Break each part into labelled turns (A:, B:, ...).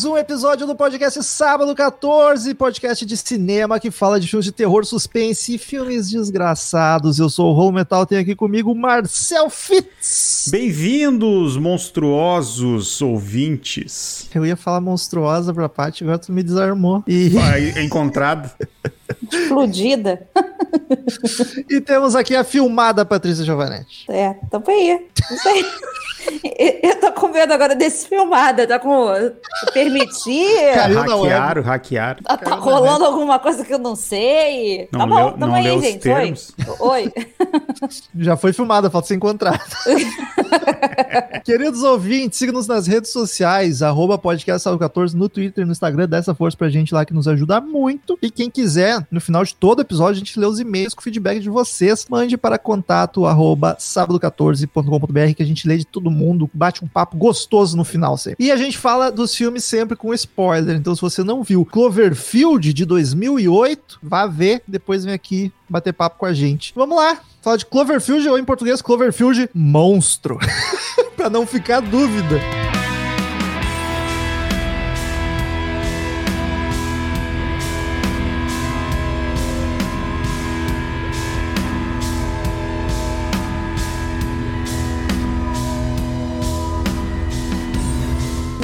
A: Mais um episódio do podcast Sábado 14, podcast de cinema que fala de filmes de terror, suspense e filmes desgraçados. Eu sou o Rolo Metal, tem aqui comigo Marcel Fitz.
B: Bem-vindos, monstruosos ouvintes.
A: Eu ia falar monstruosa pra Paty, agora tu me desarmou. E,
B: Vai, encontrado.
C: Explodida.
A: e temos aqui a filmada Patrícia Giovanetti.
C: É, tamo aí. Não sei. Eu tô com medo agora desse filmada. Tá com. Permitir.
A: Eu não
B: hackearam, hackearam.
C: Tá, tá rolando alguma coisa que eu não sei.
B: Não
C: tá bom,
B: leu-
C: tamo
B: não
C: aí,
B: leu os
C: gente.
B: termos?
C: Oi. Oi.
A: Já foi filmada, falta ser encontrada. Queridos ouvintes, siga-nos nas redes sociais, arroba podcast Sábado 14 no Twitter e no Instagram, dá essa força pra gente lá que nos ajuda muito. E quem quiser, no final de todo episódio, a gente lê os e-mails com feedback de vocês. Mande para contato arroba sábado14.com.br que a gente lê de todo mundo, bate um papo gostoso no final sempre. E a gente fala dos filmes sempre com spoiler, então se você não viu Cloverfield de 2008, vá ver, depois vem aqui bater papo com a gente. Vamos lá, falar de Cloverfield ou em português Cloverfield Monstro. pra não ficar dúvida.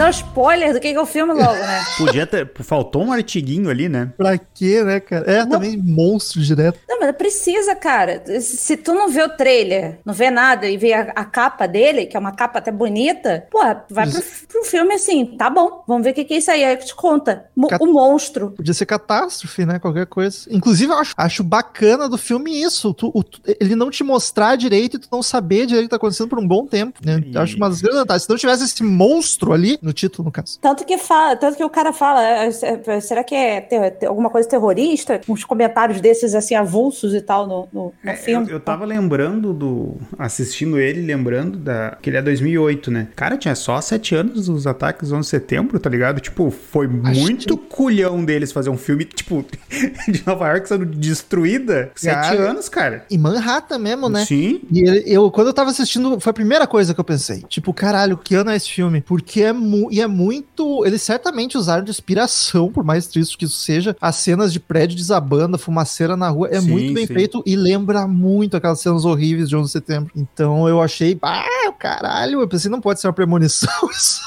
C: Dá um spoiler do que é o filme logo, né?
B: Podia ter. Faltou um artiguinho ali, né?
A: Pra quê, né, cara? É, também monstro direto.
C: Não, mas precisa, cara. Se, tu não vê o trailer, não vê nada e vê a, a capa dele, que é uma capa até bonita, pô, vai pro, pro filme assim, tá bom, vamos ver o que, que é isso aí. Aí te conta. Mo-
A: Cat-
C: O monstro.
A: Podia ser catástrofe, né? Qualquer coisa. Inclusive, eu acho, acho bacana do filme isso. tu- o- tu- ele não te mostrar direito e tu não saber direito o que tá acontecendo por um bom tempo. Né? Eu acho uma das grandes vantagens. Se não tivesse esse monstro ali, no título, no caso.
C: Tanto que fala, tanto que o cara fala, é, é, será que é ter- ter alguma coisa terrorista? Uns comentários desses assim avulsos e tal no, no, no
B: É, eu,
C: filme.
B: eu tava lembrando do. Assistindo ele, lembrando da. Que ele é 2008, né? Cara, tinha só sete anos dos ataques do 11 de setembro, tá ligado? Tipo, foi muito culhão deles fazer um filme, tipo, de Nova York sendo destruída. Sete
A: Cara,
B: anos, cara.
A: E Manhattan mesmo, né?
B: Sim.
A: E eu, quando eu tava assistindo, foi a primeira coisa que eu pensei. Tipo, caralho, que ano é esse filme? Porque é, mu e é muito. Eles certamente usaram de inspiração, por mais triste que isso seja, as cenas de prédio desabando, fumaceira na rua. É
B: Sim,
A: muito bem
B: sim.
A: feito e lembra muito aquelas cenas horríveis de 11 de setembro. Então eu achei. Ah, caralho, eu pensei, não pode ser uma premonição isso.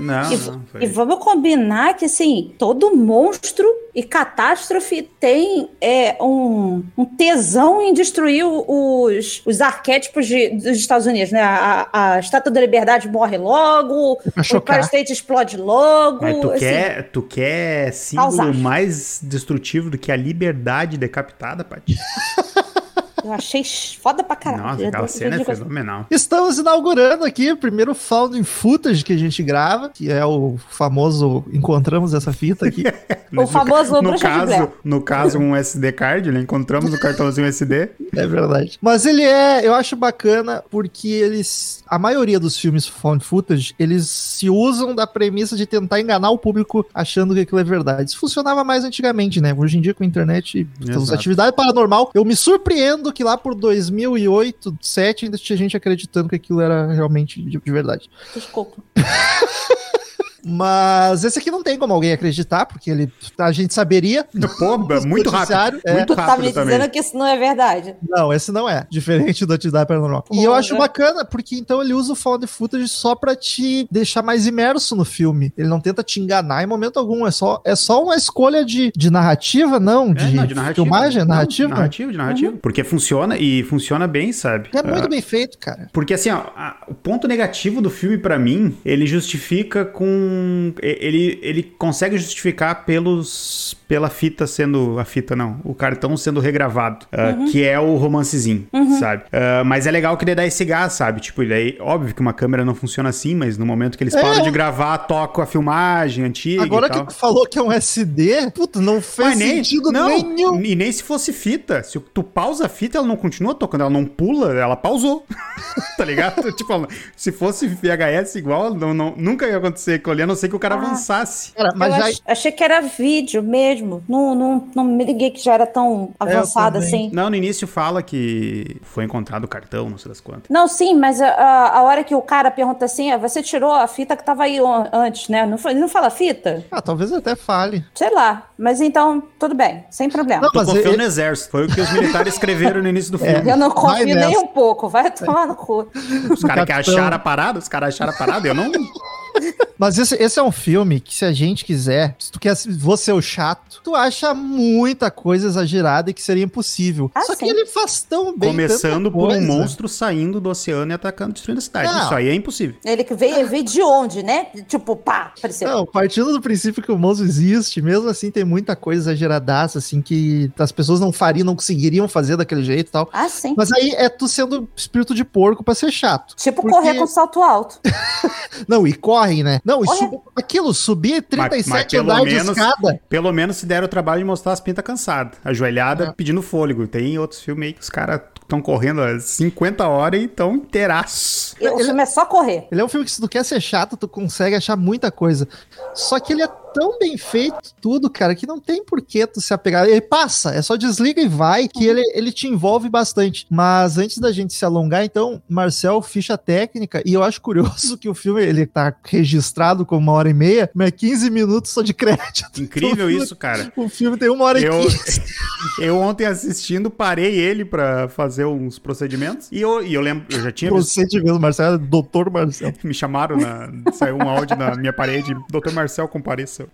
B: Não,
C: E,
B: não.
C: e vamos combinar que, assim, todo monstro e catástrofe tem é, um, um tesão em destruir os, os arquétipos de- dos Estados Unidos, né? A, a Estátua da Liberdade morre logo, o. Empire State explode logo.
B: Mas tu
C: assim.
B: quer, tu quer símbolo
C: Causar.
B: mais destrutivo do que a liberdade decapitada, Paty?
C: Eu achei foda pra caralho.
B: Nossa, aquela cena é fenomenal.
A: Estamos inaugurando aqui o primeiro Found Footage que a gente grava, que é o famoso Encontramos essa fita aqui.
C: O famoso
B: no
C: de
B: caso,
C: Blair.
B: no caso, um SD card, né? Encontramos o cartãozinho SD.
A: É verdade. Mas ele é, eu acho bacana porque eles, a maioria dos filmes found footage, eles se usam da premissa de tentar enganar o público achando que aquilo é verdade. Isso funcionava mais antigamente, né? Hoje em dia com a internet, temos
B: Exato.
A: atividade paranormal, eu me surpreendo que lá por 2008, 2007 ainda tinha gente acreditando que aquilo era realmente de, de verdade.
C: Desculpa.
A: Mas esse aqui não tem como alguém acreditar, porque ele, a gente saberia.
B: Pô, muito rápido.
A: É.
B: Muito
C: tá
B: rápido
C: me
B: também.
C: dizendo que isso não é verdade.
A: Não, esse não é. Diferente do Atividade Paranormal. E eu acho bacana, porque então ele usa o found footage só pra te deixar mais imerso no filme. Ele não tenta te enganar em momento algum. É só, é só uma escolha de, de narrativa, não?
B: É,
A: De,
B: não, de narrativa.
A: filmagem?
B: Não,
A: narrativa?
B: de narrativa, de narrativa. Porque funciona e funciona bem, sabe?
A: É muito
B: Ah,
A: bem feito, cara.
B: Porque assim, ó, a- o ponto negativo do filme pra mim, ele justifica com ele ele consegue justificar pelos pela fita sendo a fita não, o cartão sendo regravado, ah, que é o romancezinho, sabe? Ah, mas é legal que ele dá esse gás, sabe? Tipo, ele aí, óbvio que uma câmera não funciona assim, mas no momento que eles
A: É.
B: param de gravar, toca a filmagem antiga
A: Agora que tu falou que é um SD, puta, não fez
B: Mas nem,
A: sentido
B: não,
A: nenhum.
B: E nem se fosse fita. Se tu pausa a fita, ela não continua tocando, ela não pula, ela pausou. tá ligado? tipo, se fosse VHS igual, não, não- nunca ia acontecer aquilo ali, a não ser que o cara
C: Ah.
B: avançasse.
A: Cara, mas
C: eu
A: já,
C: ach- achei que era vídeo mesmo. Não, não, não me liguei que já era tão avançado
A: também.
C: assim.
B: Não, no início fala que foi encontrado o cartão, não sei das quantas.
C: Não, sim, mas a, a- hora que o cara pergunta assim, ah, você tirou a fita que tava aí antes, né? Não, ele não fala fita?
A: ah, talvez até fale.
C: Sei lá. Mas então, tudo bem, sem problema.
A: Não,
B: Tu
A: mas
B: confiou
A: ele-
B: no exército, foi o que os militares escreveram no início do filme.
C: Eu não confio nem
A: nessa.
C: um pouco, vai tomar no cu.
B: Os caras que acharam a parada, os caras acharam a parada, eu não...
A: Mas esse, esse é um filme que, se a gente quiser, se tu quer você o chato, tu acha muita coisa exagerada e que seria impossível.
C: Ah,
A: Só que
C: sim.
A: ele faz tão bem.
B: Começando
A: tanta
B: por um
A: coisa.
B: monstro saindo do oceano e atacando, destruindo a cidade.
A: Não.
B: Isso aí é impossível.
C: Ele que veio, veio de onde, né? Tipo, pá, apareceu.
A: Não, partindo do princípio que o monstro existe, mesmo assim tem muita coisa exageradaça, assim, que as pessoas não fariam, não conseguiriam fazer daquele jeito e tal.
C: Ah, sim.
A: Mas aí é tu sendo espírito de porco pra ser chato.
C: Tipo
A: porque-
C: correr com salto alto.
A: Não, e correm, né? Não,
C: Corre.
A: Sub- aquilo, subir
B: Mas-
A: 37
B: mas pelo
A: andares de
B: menos-
A: escada.
B: Pelo menos se deram o trabalho de mostrar as pintas cansadas. Ajoelhada,
A: É.
B: pedindo fôlego. Tem outros filmes aí que os caras estão correndo há 50 horas e estão inteiraços.
C: E O
A: Ele-
C: filme é só correr.
A: Ele é um filme que se tu quer ser chato, tu consegue achar muita coisa. Só que ele é tão bem feito tudo, cara, que não tem por que tu se apegar. Ele passa, é só desliga e vai, que ele, ele te envolve bastante. Mas antes da gente se alongar, então, Marcel, ficha técnica, e eu acho curioso que o filme, ele tá registrado como uma hora e meia, mas é 15 minutos só de crédito.
B: Incrível
A: Então,
B: isso, cara.
A: O filme tem uma hora
B: Eu,
A: e 15.
B: eu ontem assistindo, parei ele pra fazer uns procedimentos. E eu, e eu lembro, eu já tinha.
A: Procedimento, Marcel, é doutor Marcel.
B: Me chamaram, na, saiu um áudio na minha parede. Dr. Marcel compareceu.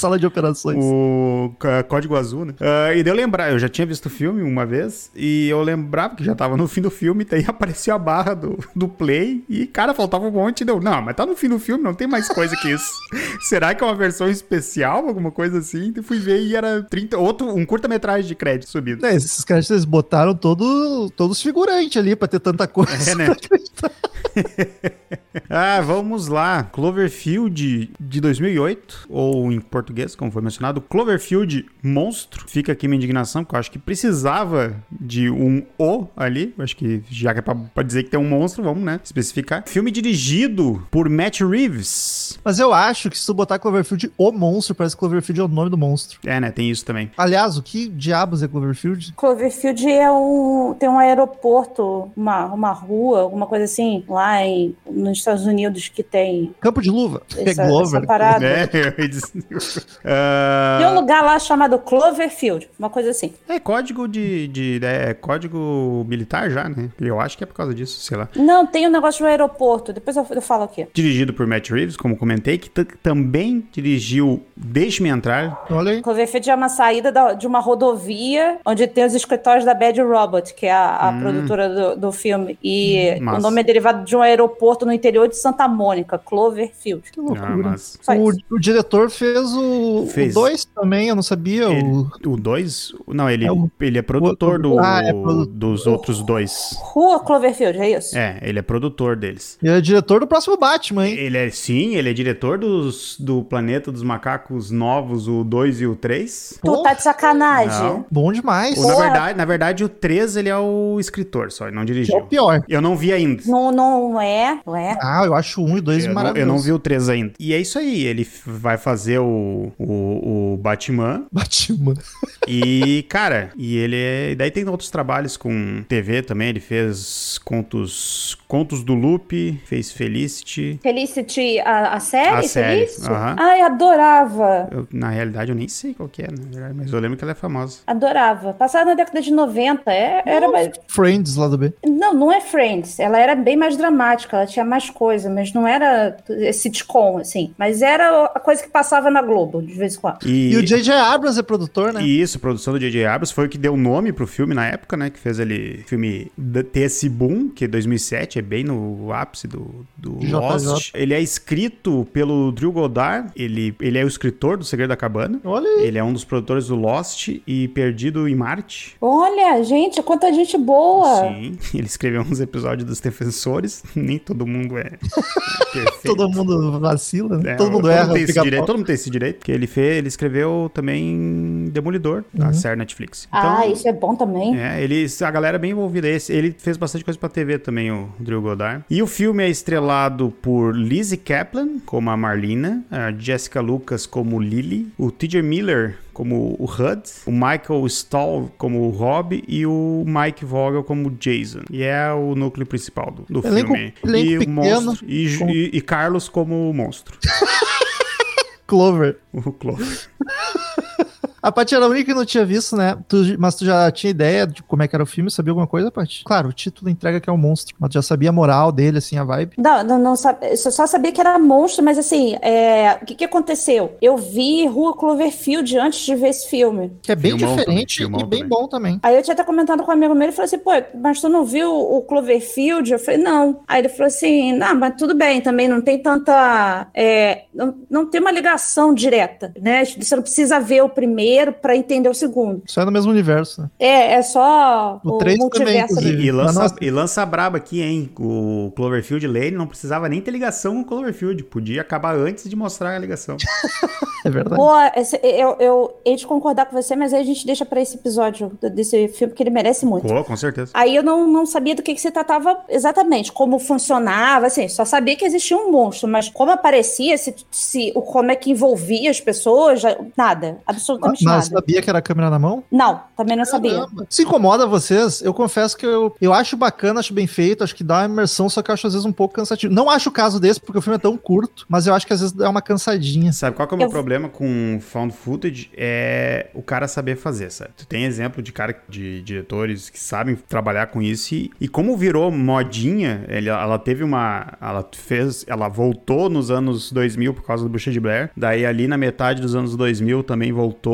A: Sala de operações.
B: O Código Azul, né? Ah, e daí eu lembrar, eu já tinha visto o filme uma vez, e eu lembrava que já tava no fim do filme, daí apareceu a barra do, do play, e cara, faltava um monte, deu, não, mas tá no fim do filme, não tem mais coisa que isso. Será que é uma versão especial, alguma coisa assim? E fui ver e era 30, outro, um curta-metragem de crédito subido.
A: É, esses caras eles botaram todo, todos figurantes ali pra ter tanta coisa.
B: É, né? Ah, vamos lá. Cloverfield de 2008, ou em português, como foi mencionado, Cloverfield Monstro. Fica aqui minha indignação, porque eu acho que precisava de um O ali. Eu acho que já que é pra, pra dizer que tem um monstro, vamos, né? Especificar. Filme dirigido por Matt Reeves.
A: Mas eu acho que se tu botar Cloverfield o monstro, parece que Cloverfield é o nome do monstro.
B: É, né? Tem isso também.
A: Aliás, o que diabos é Cloverfield?
C: Cloverfield é um, tem um aeroporto, uma, uma rua, alguma coisa assim, lá em, nos Estados Unidos que tem
A: Campo de luva.
C: essa,
A: é Glover.
C: essa parada.
B: É, dizer-
C: Tem um
B: Ah,
C: lugar lá chamado Cloverfield, uma coisa assim.
B: é código de. de é código militar já, né? Eu acho que é por causa disso, sei lá.
C: Não, tem um negócio do aeroporto, depois eu, eu falo aqui.
B: dirigido por Matt Reeves, como comentei, que também dirigiu Deixe-me Entrar.
A: Olha aí.
C: Cloverfield é uma saída da- de uma rodovia onde tem os escritórios da Bad Robot, que é a, a produtora do, do filme. E
B: Hum,
C: o nome é derivado de um aeroporto no interior de Santa Mônica, Cloverfield.
A: Que loucura.
B: Ah,
A: O, o diretor fez o
B: Fez.
A: 2 também, eu não sabia. O...
B: o 2? Não, ele
A: É o-
B: ele é produtor do,
A: Ah, é produ-
B: dos outros dois.
C: Rua Cloverfield, é isso?
B: É, ele é produtor deles.
A: Ele é diretor do próximo Batman, hein?
B: Ele é, sim, ele é diretor dos, do Planeta dos Macacos Novos, o 2 e o 3.
C: Tu tá de sacanagem.
B: Não.
A: Bom demais.
B: O, na, verdade, na verdade, o 3 ele é o escritor só, ele não
A: Que é o
B: dirigiu.
A: pior.
B: Eu não vi ainda.
C: Não, não é, não é?
A: Ah, eu acho um e dois
B: Eu não, eu
A: maravilhosos.
B: não vi o 3 ainda. E é isso aí, ele vai fazer o, o, o Batman.
A: Batman.
B: E, cara, e ele é. e Daí tem outros trabalhos com TV também. Ele fez contos, contos do Loop, fez Felicity.
C: Felicity, a, a série?
B: A série,
C: Felicity?
B: aham.
C: Ai, adorava.
B: Eu, na realidade, eu nem sei qual que é, verdade, mas eu lembro que ela é famosa.
C: Adorava. Passava na década de 90. É, era mais...
A: Friends lá do B.
C: Não, não é Friends. Ela era bem mais dramática, ela tinha mais coisa, mas não era sitcom, assim. Mas era a coisa que passava na Globo, de vez em quando.
B: E,
A: E o J.J. Abrams é produtor, né?
B: Isso, produção do J.J. Abrams foi o que deu nome pro filme na época, né? Que fez ele filme ter esse boom, que 2007 é bem no ápice do, do. Lost. Ele é escrito pelo Drew Goddard, ele, ele é o escritor do Segredo da Cabana.
A: Olha aí.
B: Ele é um dos produtores do Lost e Perdido em Marte.
C: Olha, gente, quanta gente boa.
B: Sim, ele escreveu uns episódios dos Defensores. Nem todo mundo é perfeito.
A: Todo mundo vacila, né?
B: É,
A: todo mundo erra.
B: tem esse
A: fica
B: direito, todo mundo tem esse direito, porque ele fez, ele escreveu também Demolidor,
A: Uhum.
B: a série Netflix. Então,
C: ah, isso é bom também.
B: É, ele, a galera é bem envolvida. Esse, ele fez bastante coisa pra TV também, o Drew Goddard. E o filme é estrelado por Lizzie Kaplan, como a Marlena, a Jessica Lucas como Lily, o TJ Miller como o Hud, o Michael Stahl como o Rob e o Mike Vogel como o Jason. E é o núcleo principal do, do
A: Elenco-
B: filme.
A: elenco
B: e, o
A: pequeno,
B: monstro, e,
A: com-
B: e- e Carlos como o monstro.
A: Clover.
B: O Clover.
A: A Paty era a única que não tinha visto, né? Tu- mas tu já tinha ideia de como é que era o filme? Sabia alguma coisa, Paty? Claro, o título entrega que é um monstro. Mas tu já sabia a moral dele, assim, a vibe.
C: Não, não, não sabe, eu só sabia que era monstro, mas assim, é, o que, que aconteceu? Eu vi Rua Cloverfield antes de ver esse filme.
A: Que é bem
B: Filmão também,
A: diferente
B: filmão
A: e bem
B: também.
A: bom também.
C: Aí eu tinha até comentado com um amigo meu, ele falou assim, pô, mas tu não viu o Cloverfield? Eu falei, não. Aí ele falou assim, não, mas tudo bem, também não tem tanta, é, não, não tem uma ligação direta, né? Você não precisa ver o primeiro pra entender o segundo.
A: Só é no mesmo universo, né?
C: É, é só
A: O
C: o,
A: três também,
C: multiverso ali.
A: inclusive.
B: E lança,
A: nossa.
B: e lança braba aqui, hein? O Cloverfield Lane não precisava nem ter ligação com o Cloverfield. Podia acabar antes de mostrar a ligação.
A: É verdade.
C: Pô, esse- eu, eu hei de concordar com você, mas aí a gente deixa pra esse episódio desse filme, que ele merece muito.
B: Pô, com certeza.
C: Aí eu não, não sabia do que, que se tratava exatamente, como funcionava, assim, só sabia que existia um monstro, mas como aparecia, se, se, o, como é que envolvia as pessoas, já- nada, absolutamente
A: Mas
C: nada.
A: sabia que era a câmera na mão?
C: Não, também não sabia.
A: Caramba. Se incomoda vocês, eu confesso que eu, eu acho bacana, acho bem feito, acho que dá uma imersão, só que eu acho às vezes um pouco cansativo. Não acho o caso desse, porque o filme é tão curto, mas eu acho que às vezes dá uma cansadinha.
B: Sabe qual que é o meu
C: Eu-
B: problema com found footage? É o cara saber fazer, sabe? Tu tem exemplo de cara, de diretores que sabem trabalhar com isso e, e como virou modinha, ele- ela teve uma, ela fez, ela voltou nos anos 2000 por causa do Bucha de Blair, daí ali na metade dos anos 2000 também voltou,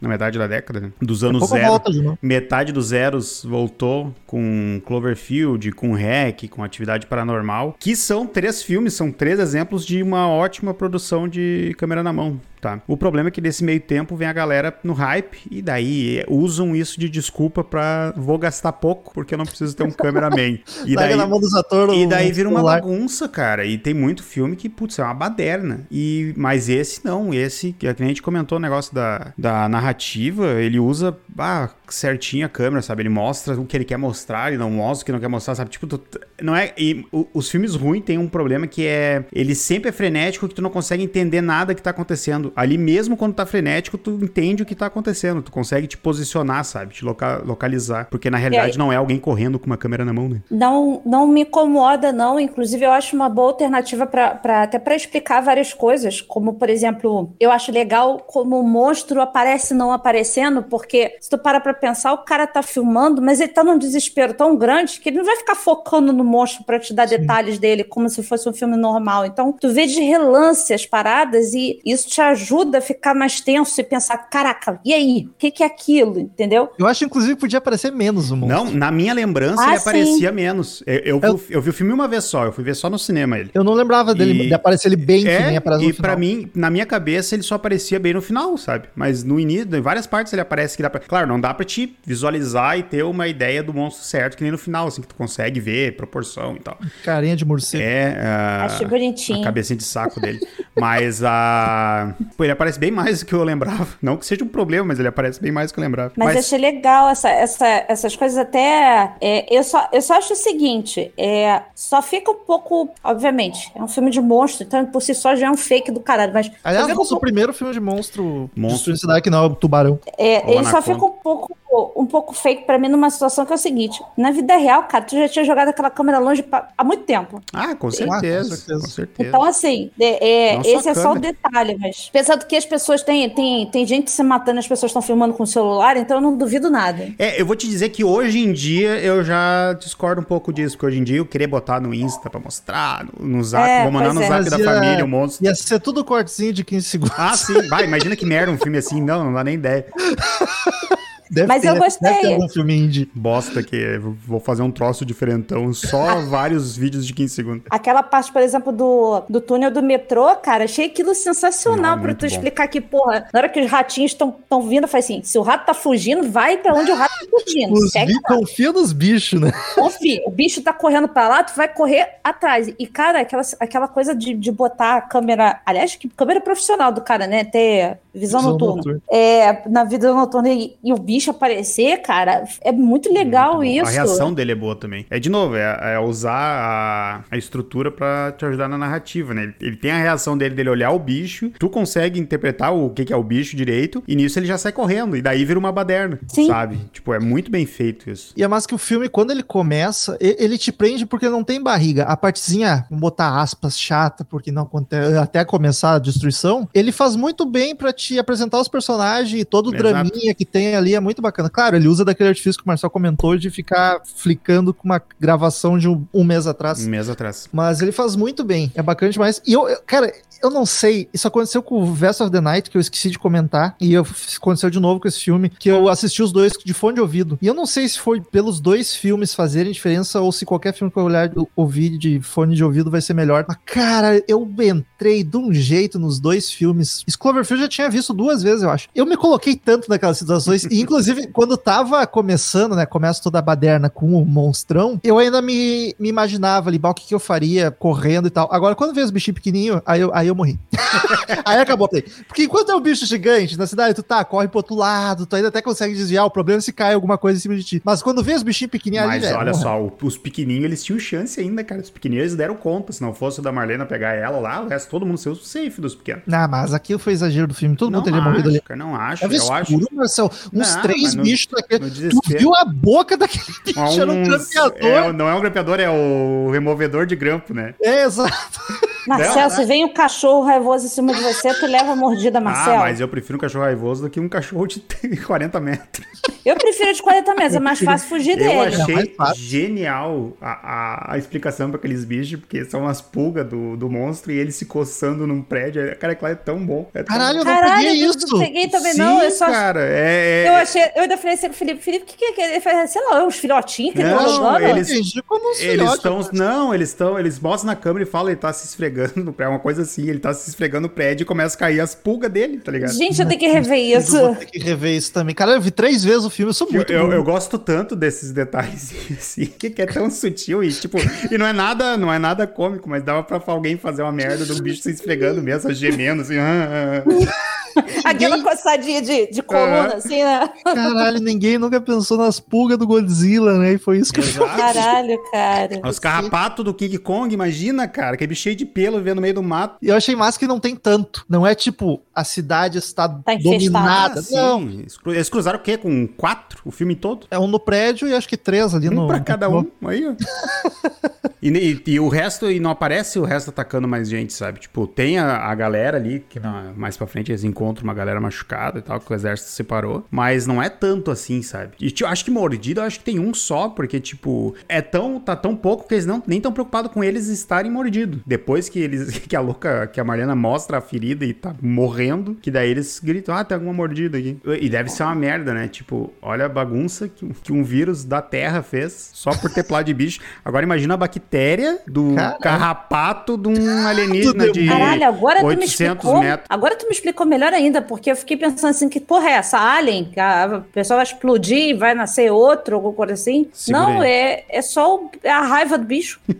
B: na metade da década, né? dos anos zero.
A: volta.
B: Metade dos zeros voltou com Cloverfield, com Hack, com Atividade Paranormal, que são três filmes, são três exemplos de uma ótima produção de câmera na mão. Tá. O problema é que nesse meio tempo vem a galera no hype e daí usam isso de desculpa pra vou gastar pouco porque eu não preciso ter um cameraman. E daí,
A: na mão dos atores.
B: e daí vira uma bagunça, cara. E tem muito filme que, putz, é uma baderna. E, mas esse não, esse, que a gente comentou o negócio da, da narrativa, ele usa ah, certinho a câmera, sabe? Ele mostra o que ele quer mostrar, ele não mostra o que não quer mostrar, sabe? Tipo, tu- não é. E o- os filmes ruins têm um problema que é. Ele sempre é frenético que tu não consegue entender nada que tá acontecendo. Ali mesmo quando tá frenético, tu entende o que tá acontecendo. Tu consegue te posicionar, sabe? Te loca- localizar. Porque na realidade não é alguém correndo com uma câmera na mão, né?
C: Não, não me incomoda, não. Inclusive, eu acho uma boa alternativa para até para explicar várias coisas. Como, por exemplo, eu acho legal como o monstro aparece não aparecendo, porque se tu para pra pensar, o cara tá filmando, mas ele tá num desespero tão grande que ele não vai ficar focando no monstro pra te dar detalhes dele, como se fosse um filme normal. Então, tu vê de relance as paradas e isso te ajuda a ficar mais tenso e pensar: caraca, e aí? O que, que é aquilo? Entendeu?
A: Eu acho, inclusive, que podia aparecer menos o monstro.
B: Não, na minha lembrança
C: Ah,
B: ele
C: sim.
B: aparecia menos. Eu, eu, vi- eu vi o filme uma vez só, eu fui ver só no cinema ele.
A: Eu não lembrava dele,
B: E-
A: de aparecer ele bem, que nem
B: É,
A: aparece
B: e
A: no
B: pra
A: final.
B: mim, na minha cabeça, ele só aparecia bem no final, sabe? Mas no início, em várias partes ele aparece que dá pra... Claro, não dá pra te visualizar e ter uma ideia do monstro certo, que nem no final, assim, que tu consegue ver proporção e tal.
A: Carinha de morcego.
B: É. ah,
C: Achei bonitinho.
B: A cabecinha de saco dele. Mas a. Pô, ele aparece bem mais do que eu lembrava. Não que seja um problema, mas ele aparece bem mais do que eu lembrava.
C: Mas, achei legal essa, essa- essas coisas até. é, eu, só, eu só acho o seguinte: é, só fica um pouco. Obviamente, é um filme de monstro, então por si só já é um fake do caralho. Mas
A: Aliás,
C: só fica um pouco-
A: primeiro filme de monstro,
B: Monstro.
A: cidade que não é o tubarão.
C: é,
B: Ou
C: ele só
B: Anaconda.
C: fica um pouco, um pouco fake pra mim numa situação que é o seguinte: na vida real, cara, tu já tinha jogado aquela câmera longe pra- há muito tempo.
B: Ah, com
A: com
B: certeza. Com certeza.
C: Então, assim, é- é, esse é só o detalhe, mas pensando que as pessoas têm, têm, tem gente se matando, as pessoas estão filmando com o celular, então eu não duvido nada.
B: É, eu vou te dizer que hoje em dia eu já discordo um pouco disso, porque hoje em dia eu querer botar no Insta pra mostrar, no, no zap,
C: É,
B: vou mandar no
C: é.
B: zap
A: Mas
B: da
A: ia-
B: família, o monstro.
A: Ia ser tudo cortezinho de 15 segundos.
B: Ah, sim, vai, imagina que merda um filme assim, não, não dá nem ideia.
A: Deve
C: Mas
A: ter,
C: eu gostei.
A: Deve ter algum filme indie.
B: Bosta que é, vou fazer um troço diferentão, só vários vídeos de 15 segundos.
C: Aquela parte, por exemplo, do, do túnel do metrô, cara, achei aquilo sensacional
B: Não,
C: pra
B: muito
C: tu
B: bom.
C: explicar que, porra, na hora que os ratinhos estão vindo, eu falei assim: se o rato tá fugindo, vai pra onde o rato tá fugindo.
A: Os bi... Confia nos bichos, né?
C: Confia, o bicho tá correndo pra lá, tu vai correr atrás. E, cara, aquela, aquela coisa de, de botar a câmera. Aliás, que câmera profissional do cara, né? Ter visão,
A: Visão
C: noturna.
A: noturna.
C: É, na vida noturna e, e o bicho aparecer, cara, é muito legal
B: Muito
C: isso.
B: A reação dele é boa também. É de novo, é, é usar a, a estrutura pra te ajudar na narrativa, né? Ele, ele tem a reação dele, dele olhar o bicho, tu consegue interpretar o que, que é o bicho direito, e nisso ele já sai correndo, e daí vira uma baderna,
C: Sim.
B: sabe? Tipo, é muito bem feito isso.
A: E é mais que o filme, quando ele começa, ele te prende porque não tem barriga. A partezinha, vamos botar aspas, chata, porque não acontece, até começar a destruição, ele faz muito bem pra te apresentar os personagens e todo o draminha que tem ali é muito bacana. Claro, ele usa daquele artifício que o Marcel comentou de ficar flicando com uma gravação de um, um mês atrás.
B: Um mês atrás.
A: Mas ele faz muito bem, é bacana demais. E eu, eu- cara, eu não sei, isso aconteceu com o Vest of the Night, que eu esqueci de comentar, e eu, aconteceu de novo com esse filme, que eu assisti os dois de fone de ouvido. E eu não sei se foi pelos dois filmes fazerem diferença ou se qualquer filme que eu olhar, ouvir de fone de ouvido vai ser melhor. Mas, cara, eu entrei de um jeito nos dois filmes. Cloverfield já tinha visto duas vezes, eu acho. Eu me coloquei tanto naquelas situações, e inclusive, quando tava começando, né, começa toda a baderna com o monstrão, eu ainda me, me imaginava ali, "Bah, o que, que eu faria correndo e tal. Agora, quando veio os bichinhos pequenininhos, aí eu, aí eu morri. aí acabou a play. Porque enquanto é um bicho gigante na cidade, tu tá, corre pro outro lado, tu ainda até consegue desviar, o problema é se cai alguma coisa em cima de ti. Mas quando vem os bichinhos pequenininhos ali,
B: Mas
A: era,
B: olha
A: morreu.
B: só, o- os pequenininhos, eles tinham chance ainda, cara. Os pequenininhos, eles deram conta. Se não fosse o da Marlena pegar ela lá, o resto, todo mundo saiu safe dos pequenos.
A: Não, mas aquilo foi exagero do filme, todo
B: não
A: mundo teria
B: acho,
A: morrido ali.
B: não acho.
A: Tava
B: eu acho.
A: escuro, Marcel. Uns
B: Não,
A: três
B: no-
A: bichos daquele. Tu viu a boca daquele bicho?
B: Há
A: Era um
B: uns-
A: grampeador.
B: é, não é um grampeador, é o removedor de grampo, né?
A: É, exato.
C: Marcel,
B: Não,
C: se vem um cachorro raivoso em cima de você, tu leva a mordida, Marcel.
B: Ah, mas eu prefiro um cachorro raivoso do que um cachorro de 40 metros.
C: Eu prefiro de 40 metros, é mais fácil fugir
B: Eu
C: dele.
A: É mais
B: achei
A: fácil.
B: genial a, a, a explicação para aqueles bichos, porque são as pulgas do, do monstro e eles se coçando num prédio. Cara, aquilo é tão bom. É tão
A: Caralho, eu não
C: Caralho,
A: peguei
C: eu
A: isso.
C: não peguei também,
B: Sim,
C: não. Eu só.
B: cara, é... é-
C: Eu achei. Eu ainda falei assim pro Felipe, Felipe, o que, que é que ele faz? Sei lá, uns filhotinhos que ele tá
B: Não,
C: jogando.
B: eles-
A: Eu
B: Eles estão. Não, eles estão. Eles mostram na câmera e falam, ele tá se esfregando no prédio. Uma coisa assim, ele tá se esfregando no prédio e começa a cair as pulgas dele, tá ligado?
C: Gente, eu tenho que rever isso.
A: Eu vou ter que rever isso também. Cara, eu vi três vezes o filme, eu sou
B: Eu,
A: muito
B: eu,
A: bom.
B: eu gosto tanto desses detalhes assim, que que é tão sutil e tipo, e não é nada, não é nada cômico, mas dava pra alguém fazer uma merda do bicho se esfregando mesmo, gemendo assim. ah, ah.
C: Aquela coçadinha de, de coluna,
B: Aham.
C: assim, né?
A: Caralho, ninguém nunca pensou nas pulgas do Godzilla, né? E foi isso que eu
B: Exato.
C: Caralho, cara.
B: Os carrapatos do King Kong, imagina, cara, que é bicho cheio de pelo vivendo no meio do mato.
A: E eu achei massa que não tem tanto. Não é tipo, a cidade está
C: Tá infestada.
A: dominada.
B: Ah,
A: não.
B: Eles cru- Eles cruzaram o quê? Com quatro? O filme todo?
A: É um no prédio e acho que três ali
B: Um
A: no.
B: pra cada um. Aí, ó. e, e- e o resto, e não aparece o resto atacando mais gente, sabe? Tipo, tem a, a galera ali, que na- mais pra frente eles encontram uma galera machucada e tal, que o exército separou. Mas não é tanto assim, sabe? E tipo, acho que mordido, eu acho que tem um só, porque, tipo, é tão, tá tão pouco que eles não, nem tão preocupados com eles estarem mordidos. Depois que eles, que a louca, que a Mariana mostra a ferida e tá morrendo, que daí eles gritam, ah, tem alguma mordida aqui. E deve ser uma merda, né? Tipo, olha a bagunça que, um- que um vírus da Terra fez só por ter plágio de bicho. Agora imagina a bactéria do
A: Caralho.
B: carrapato de um alienígena de
C: Caralho, agora tu me
B: 800
C: explicou.
B: metros.
C: Agora tu me explicou melhor melhor ainda, porque eu fiquei pensando assim, que porra é essa? Alien? A pessoa vai explodir e vai nascer outro, alguma coisa assim?
B: Segura
C: não, é, é só o- é a raiva do bicho.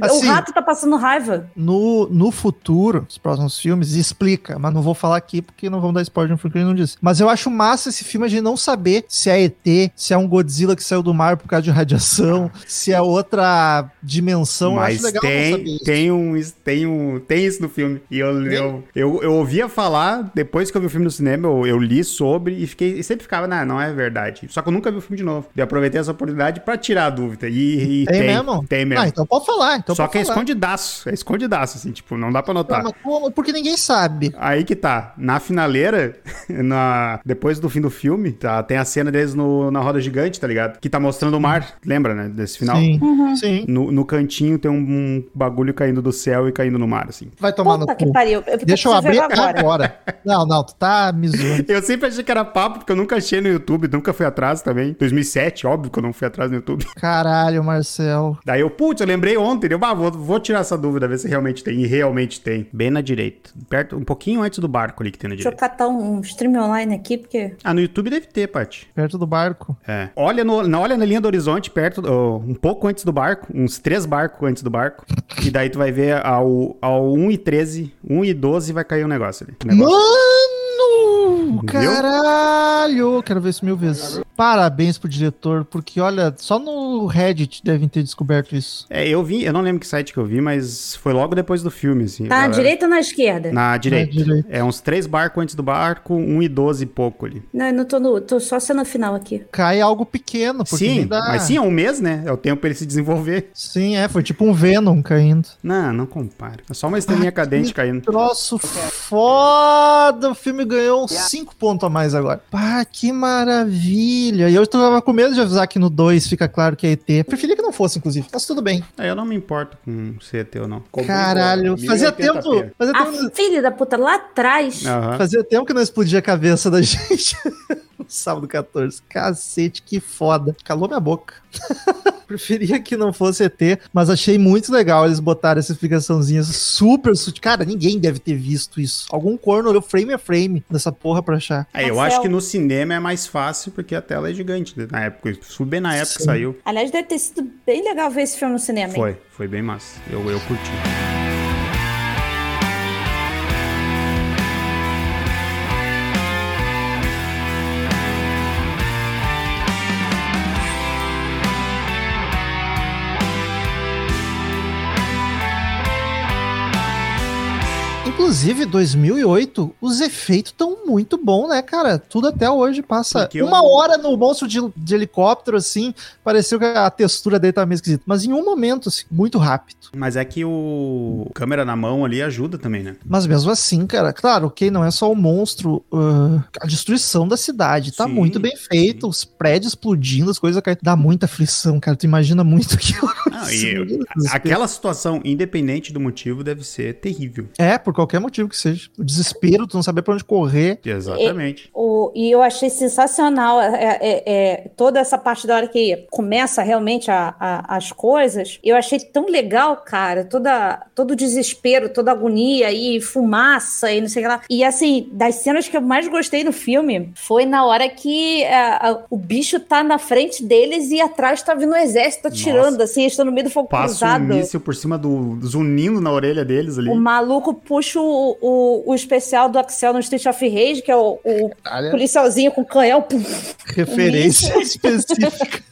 A: Assim,
C: o rato tá passando raiva.
A: No, no futuro, os próximos filmes, explica, mas não vou falar aqui porque não vamos dar spoiler no filme que ele não disse. Mas eu acho massa esse filme a gente não saber se é ET, se é um Godzilla que saiu do mar por causa de radiação, se é outra dimensão. eu
B: Mas
A: acho legal não
B: tem, tem, um, tem, um, tem isso no filme. E eu, eu, eu, eu ouvia falar, depois que eu vi o filme no cinema, eu, eu li sobre e, fiquei, e sempre ficava, não, não é verdade. Só que eu nunca vi o filme de novo. E eu aproveitei essa oportunidade pra tirar a dúvida. E, e
A: Tem mesmo?
B: Tem mesmo.
A: Ah, então pode falar. Então
B: Só
A: pode
B: que é
A: falar.
B: escondidaço. É escondidaço, assim, tipo, não dá pra notar.
A: Mas como? Porque ninguém sabe.
B: Aí que tá. Na finaleira, na... depois do fim do filme, tá, tem a cena deles no, na roda gigante, tá ligado? Que tá mostrando o mar. Lembra, né? Desse final?
A: Sim, sim.
B: No, no cantinho tem um, um bagulho caindo do céu e caindo no mar, assim.
A: Vai tomar
C: Puta
A: no
C: que
A: cu.
C: pariu. Eu
A: Deixa eu abrir agora. agora. Não, não, tu tá me zoando.
B: Eu sempre achei que era papo, porque eu nunca achei no YouTube, nunca fui atrás também. 2007, óbvio que eu não fui atrás no YouTube.
A: Caralho, Marcel.
B: Daí eu, putz, eu lembrei ontem, eu, ah, vou, vou tirar essa dúvida, ver se realmente tem. E realmente tem. Bem na direita. Perto, um pouquinho antes do barco ali que tem na
C: Deixa eu
B: direita.
C: catar um stream online aqui, porque.
B: Ah, no YouTube deve ter, Paty.
A: Perto do barco.
B: É. Olha, no, na, olha na linha do horizonte, perto, ó, um pouco antes do barco, uns três barcos antes do barco. e daí tu vai ver ao, ao 1 e 13, 1 e 12 vai cair um negócio ali. Um negócio.
A: Mano! Caralho! Quero ver isso mil vezes. Parabéns pro diretor, porque olha, só no Reddit devem ter descoberto isso.
B: É, eu vi, eu não lembro que site que eu vi, mas foi logo depois do filme, assim.
C: Tá
B: galera.
C: direita ou na esquerda?
B: Na direita.
A: direita.
B: É uns três barcos antes do barco, 1 e 12 e pouco ali.
C: Não, eu não tô no. tô só sendo final aqui.
A: Cai algo pequeno, porque
B: sim,
A: dá...
B: mas sim, é um mês, né? É o tempo pra ele se desenvolver.
A: Sim, é, foi tipo um Venom caindo.
B: Não, não compara. É só uma estrelinha cadente caindo.
A: Troço foda! O filme ganhou uns 5 pontos a mais agora. Pá, que maravilha! E eu tava com medo de avisar que no 2 fica claro que é ET. Preferia que não fosse, inclusive, mas tudo bem.
B: É, eu não me importo com se é teu ou não.
A: Caralho, fazia
B: 1080p.
A: tempo, fazia
C: A
A: tempo,
C: filha da puta lá atrás.
B: Aham.
A: fazia tempo que não explodia a cabeça da gente. sábado 14. Cacete, que foda. Calou minha boca. Preferia que não fosse ET, mas achei muito legal eles botarem essa explicaçãozinha super sutil. Cara, ninguém deve ter visto isso. Algum corno olhou frame a frame dessa porra pra achar.
B: É, eu acho que no cinema é mais fácil porque a tela é gigante né, na época. Bem na época que
A: Sim.
B: saiu.
C: Aliás, deve ter sido bem legal ver esse filme no cinema. hein?
B: Foi, foi bem massa. Eu, eu curti.
A: Inclusive, 2008, os efeitos estão muito bons, né, cara? Tudo até hoje passa
B: Porque
A: uma
B: eu-
A: hora no monstro de, de helicóptero, assim, pareceu que a textura dele tava meio esquisita. Mas em um momento, assim, muito rápido.
B: Mas é que o câmera na mão ali ajuda também, né?
A: Mas mesmo assim, cara, claro, ok, não é só o monstro, ah, a destruição da cidade tá
B: Sim,
A: muito bem feito, os prédios explodindo, as coisas caindo. Dá muita aflição, cara. Tu imagina muito que.
B: Ah, e eu- aquela situação, independente do motivo, deve ser terrível.
A: É, por qualquer motivo que seja. O desespero, tu não saber pra onde correr.
B: Exatamente.
C: O, e eu achei sensacional é, é, é, toda essa parte da hora que começa realmente a- a- as coisas. Eu achei tão legal, cara, toda, todo o desespero, toda a agonia e fumaça e não sei o que lá. E assim, das cenas que eu mais gostei no filme foi na hora que é, a- o bicho tá na frente deles e atrás tá vindo o exército atirando, assim, eles estão no meio do fogo
B: Passa
C: cruzado.
B: um míssil por cima do. zunindo na orelha deles ali.
C: O maluco puxa o, o, o especial do Axel no Street of Rage, que é o, o
A: Olha,
C: policialzinho com canhão. pum.
A: referência específica.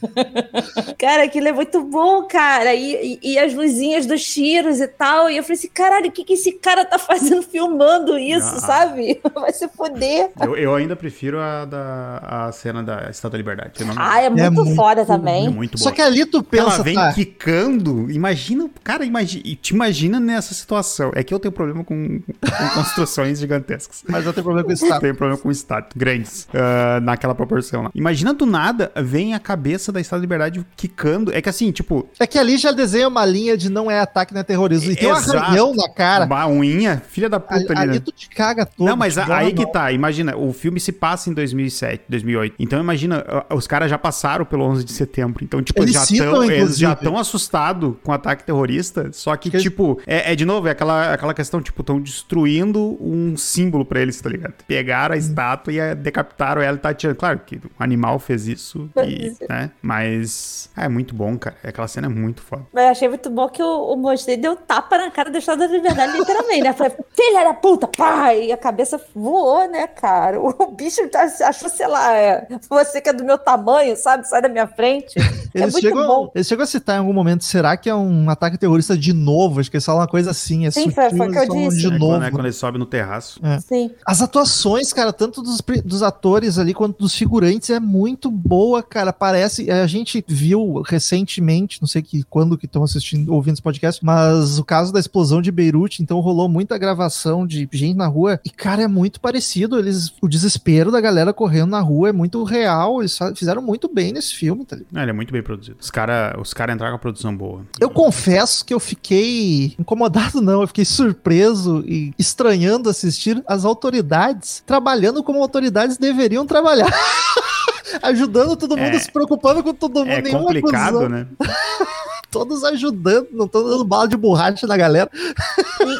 C: Cara, aquilo é muito bom, cara. E, e, e as luzinhas dos tiros e tal. E eu falei assim, caralho, o que, que esse cara tá fazendo filmando isso,
B: Ah.
C: sabe? Vai se foder.
B: Eu, eu ainda prefiro a, da, a cena da Estátua da Liberdade. Eu não-
C: Ah, é muito,
A: muito
C: foda
B: é
C: também.
B: muito
A: Só que ali tu pensa,
B: Ela vem
A: tá,
B: quicando. Imagina, cara, imagina, te imagina nessa situação. É que eu tenho problema com, com construções gigantescas.
A: mas eu tenho problema com tá?
B: Tenho problema com estátua, grandes, ah, naquela proporção lá. Imagina do nada, vem a cabeça da Estátua da Liberdade quicando. É que assim, tipo,
A: É que ali já desenha uma linha de não é ataque, não é terrorismo. E tem um arranhão na cara.
B: uma unha, filha da puta ali,
A: ali
B: né?
A: tu te caga todo.
B: Não, mas a- aí que
A: mal.
B: tá. Imagina, o filme se passa em 2007, 2008. Então imagina, ah, os caras já passaram pelo 11 de setembro. Então, tipo,
A: Eles
B: já tão, eles já estão assustado com o ataque terrorista, só que,
A: Que-
B: tipo, é, é, de novo, é aquela, aquela questão, tipo, estão destruindo um símbolo pra eles, tá ligado? Pegaram a estátua e decapitaram ela e tá atirando. Claro que o animal fez isso, e, né? Mas ah, é muito bom, cara. Aquela cena é muito foda.
C: Mas eu achei muito bom que o, o mostrei deu tapa na cara do Estado da Liberdade, literalmente, né? Foi, filha da puta, pai! E a cabeça voou, né, cara? O bicho tá- achou, sei lá, é, você que é do meu tamanho, sabe? Sai da minha frente. É
A: Eles,
C: muito
A: chegam,
C: bom.
A: eles chegam a citar em algum momento, será que é um ataque terrorista de novo? Acho que eles falam uma coisa assim, é
C: Sim,
A: sutil,
C: foi- que
A: eles
C: eu disse.
A: de
B: É quando,
A: novo.
B: é quando ele sobe no terraço.
C: Sim.
A: As atuações, cara, tanto dos, dos atores ali quanto dos figurantes é muito boa, cara. Parece. A gente viu recentemente, não sei que, quando que estão assistindo, ouvindo esse podcast, mas o caso da explosão de Beirute, então rolou muita gravação de gente na rua. E, cara, é muito parecido. Eles, o desespero da galera correndo na rua é muito real. Eles fizeram muito bem nesse filme, tá ligado?
B: Ah, ele é muito bem produzido. Os caras os cara entraram com a produção boa.
A: Eu confesso que eu fiquei incomodado, não, eu fiquei surpreso e estranhando assistir as autoridades trabalhando como autoridades deveriam trabalhar. Ajudando todo mundo,
B: É.
A: se preocupando com todo mundo.
B: É complicado, né?
A: Todos ajudando, não estão dando bala de borracha na galera.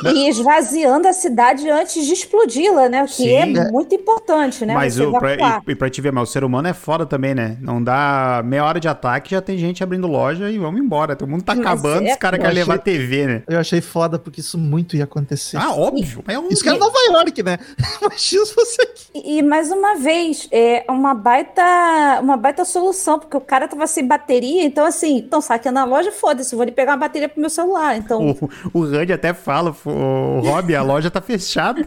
C: E, e esvaziando a cidade antes de explodi-la, né? O que
B: Sim.
C: é muito importante, né?
B: Mas o, pra, e, e pra te ver, mas o ser humano é foda também, né? Não dá meia hora de ataque, já tem gente abrindo loja e vamos embora. Todo mundo tá
C: Mas
B: acabando,
C: é-
B: os caras querem levar TV, né?
A: Eu achei foda porque isso muito ia acontecer.
B: Ah, óbvio. É um...
A: isso que era Nova York, né? Imagina se você aqui.
C: E, e mais uma vez, é uma baita, uma baita solução, porque o cara tava sem bateria, então assim, então saqueando a loja, foda-se, vou ali pegar uma bateria pro meu celular. Então,
B: O, o Randy até fala, o Rob, a loja tá fechada.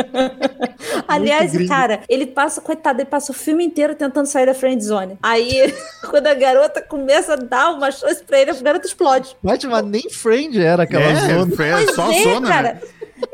C: aliás,
A: gringo.
C: cara, ele passa, coitado, ele passa o filme inteiro tentando sair da friend zone. Aí, quando a garota começa a dar uma chance pra ele, a garota explode.
A: Mas, mas nem friend era aquela
B: é,
A: zona.
C: Pois
B: só
C: é,
B: zona,
C: cara.
B: né?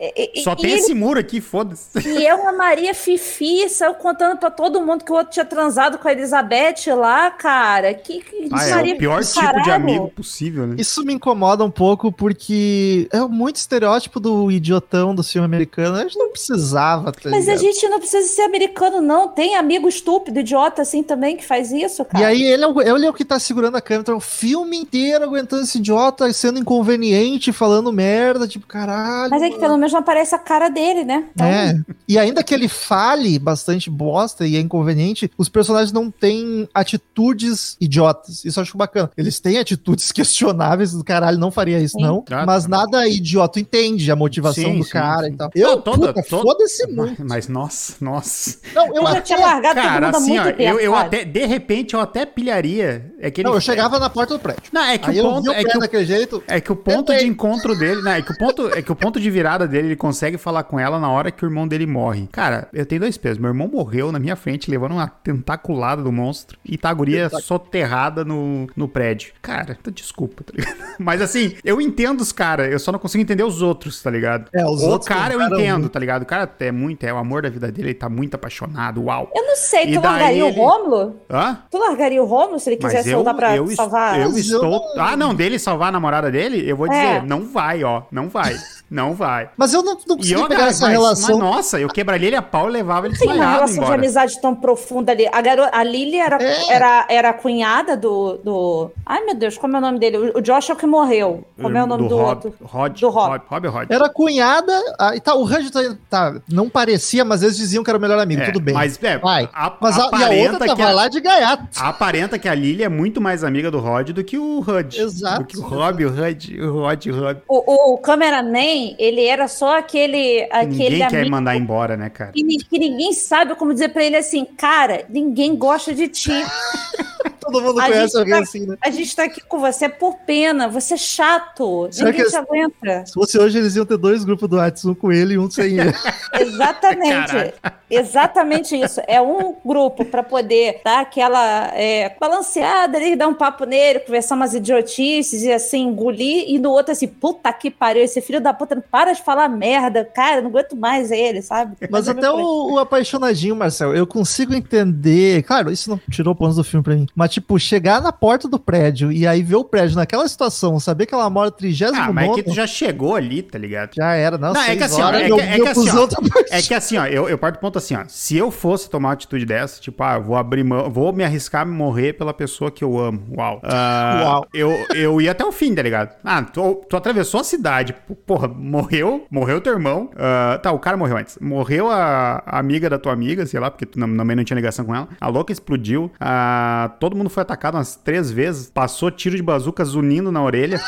C: E-
B: Só
C: e
B: tem
C: ele
B: esse muro aqui, foda-se.
C: E é uma Maria Fifi, saiu contando pra todo mundo que o outro tinha transado com a Elizabeth lá, cara. Que, que
B: Ah, é
C: Maria
B: o pior tipo de
C: caralho.
B: Amigo possível, né?
A: Isso me incomoda um pouco porque é muito estereótipo do idiotão do filme americano. A gente não precisava, tá
C: Mas a
A: ligado?
C: gente não precisa ser americano, não. Tem amigo estúpido, idiota assim também que faz isso, cara.
A: E aí ele é, o, ele é o que tá segurando a câmera então, o filme inteiro aguentando esse idiota, sendo inconveniente, falando merda, tipo, caralho.
C: Mas é que pelo menos não aparece a cara dele, né? Então,
A: É. E ainda que ele fale bastante bosta e é inconveniente, os personagens não têm atitudes idiotas. Isso eu acho bacana. Eles têm atitudes questionáveis do caralho, não faria isso,
C: Sim.
A: não.
B: Ah,
A: mas
B: tá.
A: nada idiota entende a motivação
B: Sim,
A: do
B: sim,
A: cara
B: sim.
A: e tal.
B: Não,
A: Eu,
B: toda-
A: puta,
B: toda-
A: foda-se
B: Mas,
A: muito.
B: mas, nossa, nossa.
A: Não, eu
C: Eu já tinha largado todo
B: Cara,
C: há
B: assim, ó,
C: muito
B: eu,
C: tempo,
B: eu
C: sabe?
B: até, de repente, eu até pilharia. É que ele,
A: não, eu chegava na porta do prédio.
B: Não, é que
A: Aí
B: o
A: eu
B: ponto.
A: vi o
B: É
A: pé
B: que o,
A: daquele jeito.
B: é que o ponto
A: Tentei.
B: de encontro dele. Né, é, que o ponto, é que o ponto de virada dele, ele consegue falar com ela na hora que o irmão dele morre. Cara, eu tenho dois pesos. Meu irmão morreu na minha frente, levando uma tentaculada do monstro. E tá a guria soterrada no, no prédio. Cara, então desculpa, tá ligado? Mas assim, eu entendo os caras, eu só não consigo entender os outros, tá ligado?
A: É, os
B: o
A: outros
B: cara eu
A: tentaram
B: entendo,
A: muito.
B: tá ligado? O cara é muito, é o amor da vida dele, ele tá muito apaixonado, uau.
C: Eu não sei,
B: E
C: tu largaria
B: ele-
C: o Rômulo?
B: Hã?
C: Tu largaria o Rômulo se ele quisesse
B: eu,
C: soltar pra
B: eu,
C: salvar?
B: eu
A: eu
B: estou. Ah, não, dele salvar a namorada dele? Eu vou dizer,
C: É.
B: não vai, ó. Não vai. Não vai.
A: Mas eu não, não
B: E eu,
A: pegar
B: cara,
A: essa
B: mas,
A: relação.
B: mas, nossa, eu quebraria ele a pau e levava ele
C: Tem uma relação de
B: embora.
C: amizade tão profunda ali. A, garota, a Lily era,
A: É.
C: era, era a cunhada do, do. Ai, meu Deus, como é o nome dele? O, Josh é o que morreu. Como é o nome do,
B: Rob,
C: outro?
B: Rod,
C: Do Rob.
B: Rob. Rob Rod?
A: Era cunhada, ah, e tá, o Randy tá, tá, não parecia, mas eles diziam que era o melhor amigo,
B: É,
A: tudo bem.
B: Mas, é,
A: Vai.
B: a-
A: Mas a, e a
B: aparenta
A: outra
B: que
A: tava
B: a-
A: lá de gaiato.
B: Aparenta que a Lily é muito mais amiga do Rod do que o Hud.
A: Exato.
B: Do que o Rob, o Hud, o Rod, o Rob.
C: O, o cameraman, ele era só aquele, aquele
B: Ninguém quer
C: amigo
B: mandar embora, né, cara?
C: que, que ninguém sabe como dizer pra ele assim, cara, ninguém gosta de ti.
A: Todo mundo
C: A
A: conhece
C: gente
A: alguém
C: tá-
A: assim, né?
C: A gente tá aqui com você por pena, você é chato,
A: Será
C: ninguém
A: que-
C: te aguenta.
A: Se fosse hoje, eles iam ter dois grupos do WhatsApp, um com ele e um sem ele.
C: Exatamente.
B: Caralho.
C: Exatamente isso. É um grupo para poder dar aquela é, balanceada ali, dar um papo nele, conversar umas idiotices e assim, engolir, e no outro assim, puta que pariu, esse filho da puta não para de falar merda, cara, não aguento mais ele, sabe?
A: Mas
C: é
A: até o, o apaixonadinho, Marcel, eu consigo entender. Claro, isso não tirou pontos do filme pra mim. Mas, tipo, chegar na porta do prédio e aí ver o prédio naquela situação, saber que ela mora 39
B: Ah, mas é que tu já chegou ali, tá ligado?
A: já era, não,
B: Não, é que assim, ó,
A: horas,
B: é que- é que assim, ó, É que assim, ó, eu, eu parto do ponto assim, ó. Se eu fosse tomar uma atitude dessa, tipo, ah, vou abrir mão, vou me arriscar a morrer pela pessoa que eu amo. Uau. Ah,
A: Uau.
B: Eu, eu ia até o fim, tá ligado? Ah, tu, tu atravessou a cidade. Porra, morreu, morreu teu irmão. Ah, tá, o cara morreu antes. Morreu a, a amiga da tua amiga, sei lá, porque tu não- também não tinha ligação com ela. A louca explodiu. Ah, todo mundo foi atacado umas três vezes. Passou tiro de bazuca zunindo na orelha.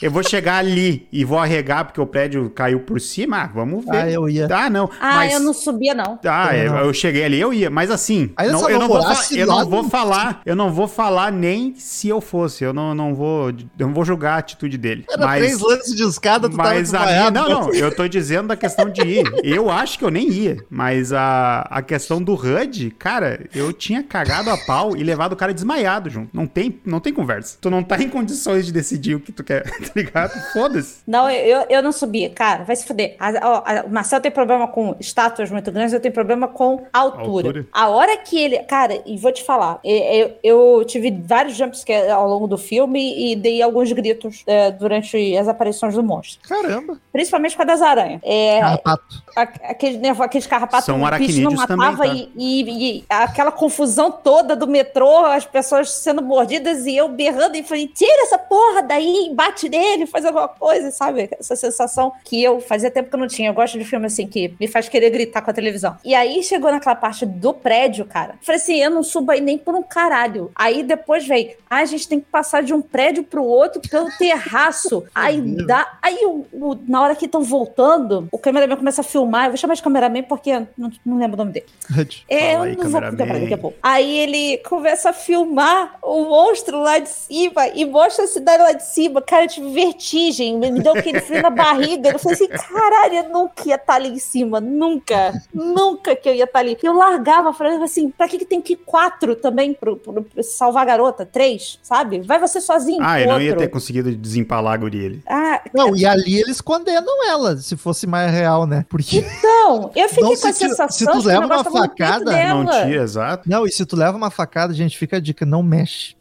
B: Eu vou chegar ali e vou arregar porque o prédio caiu por cima. Ah, vamos ver.
A: Ah, eu ia.
B: Ah, não.
C: Ah,
B: mas...
C: eu não subia, não.
B: Ah, eu,
A: não.
B: eu cheguei ali, eu ia, mas assim,
A: Aí
B: não- eu,
A: não
B: vou, eu não vou falar, eu não vou falar nem se eu fosse, eu não, não vou, eu não vou julgar a atitude dele.
A: Era
B: mas,
A: três lances de escada, tu
B: mas
A: tava
B: a minha, não, não, eu tô dizendo da questão de ir. Eu acho que eu nem ia, mas a, a questão do HUD, cara, eu tinha cagado a pau e levado o cara desmaiado junto. Não tem, não tem conversa. Tu não tá em condições de decidir o que tu quer, tá ligado? Foda-se.
C: Não, eu, eu não subia, cara, vai se fuder. A- ó, a- o Marcel tem problema com estátuas muito grandes, eu tenho problema com altura.
B: Altura?
C: A hora que ele. Cara, e vou te falar, eu, eu tive vários jumpscares ao longo do filme e dei alguns gritos é, durante as aparições do monstro.
A: Caramba.
C: Principalmente com a das aranhas. É,
A: Carrapato.
C: a- aquele, né, aqueles carrapatos
B: São
C: que o bicho não matava
B: também, tá?
C: e, e- e aquela confusão toda do metrô, as pessoas sendo mordidas e eu berrando e falei, tira essa porra daí, bate nele, faz alguma coisa, sabe? Essa sensação que eu fazia tempo que eu não tinha. Eu gosto de filme assim que me faz querer gritar com a televisão. E aí chegou naquela parte do prédio, cara. Falei assim, eu não subo aí nem por um caralho. Aí depois veio, ah, a gente tem que passar de um prédio pro outro pelo terraço. aí dá. Aí o- o- na hora que estão voltando, o cameraman começa a filmar. Eu vou chamar de cameraman porque eu não, não lembro o nome dele. É,
B: Fala aí,
C: eu não vou daqui a pouco. Aí ele começa a filmar o monstro lá de cima e mostra a cidade lá de cima. Cara, eu tive vertigem, me deu aquele frio na barriga. Eu falei assim, caralho, eu nunca ia estar ali em cima, nunca, nunca que eu ia estar ali. Eu largava, falando assim, pra que, que tem que ir quatro também pro, pro- pro salvar a garota? Três, sabe? Vai você sozinho.
B: Ah, eu não
C: outro.
B: ia ter conseguido desempalar a guria ali.
C: Ah,
A: Não, e ali eles condenam ela, se fosse mais real, né? Porque.
C: então, eu fiquei
A: Não,
C: com a
A: se
C: sensação
A: se tu leva uma facada.
B: Não tira, exato.
A: Não, e se tu leva uma facada, gente, fica a dica, não mexe.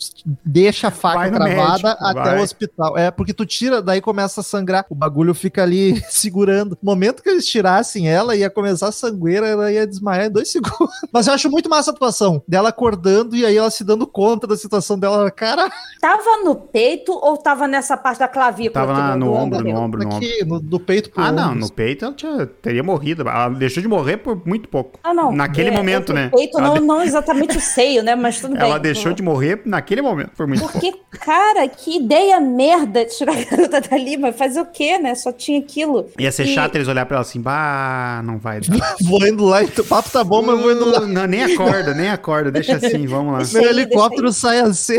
A: Deixa a faca
B: Vai
A: travada
B: médico,
A: até
B: vai.
A: o hospital. É, porque tu tira, daí começa a sangrar. O bagulho fica ali segurando. No momento que eles tirassem ela, ia começar a sangueira, ela ia desmaiar em dois segundos. Mas eu acho muito massa a atuação dela acordando e aí ela se dando conta da situação dela. Cara,
C: Tava no peito ou tava nessa parte da clavícula?
B: Tava na- no
C: do
B: ombro, no ombro, no ombro.
A: aqui, no, do peito pro
B: Ah, não,
A: ombro.
B: no peito ela tinha, teria morrido. Ela deixou de morrer por muito pouco.
C: Ah, não.
B: Naquele
C: É,
B: momento,
C: é,
B: né?
C: Peito,
B: Ela
C: não,
B: de-
C: não exatamente o seio, né? Mas tudo bem.
B: Ela deixou de morrer naquele momento, por muito pouco.
C: Porque, cara, que ideia merda tirar a garota dali, mas fazer o quê, né? Só tinha aquilo.
B: Ia ser
C: E-
B: chato eles olhar pra ela assim, bah, não vai dar.
A: Vou indo lá, o papo tá bom, mas eu vou indo lá.
B: Não, nem acorda, nem acorda, deixa assim, vamos lá.
A: Meu helicóptero sai assim.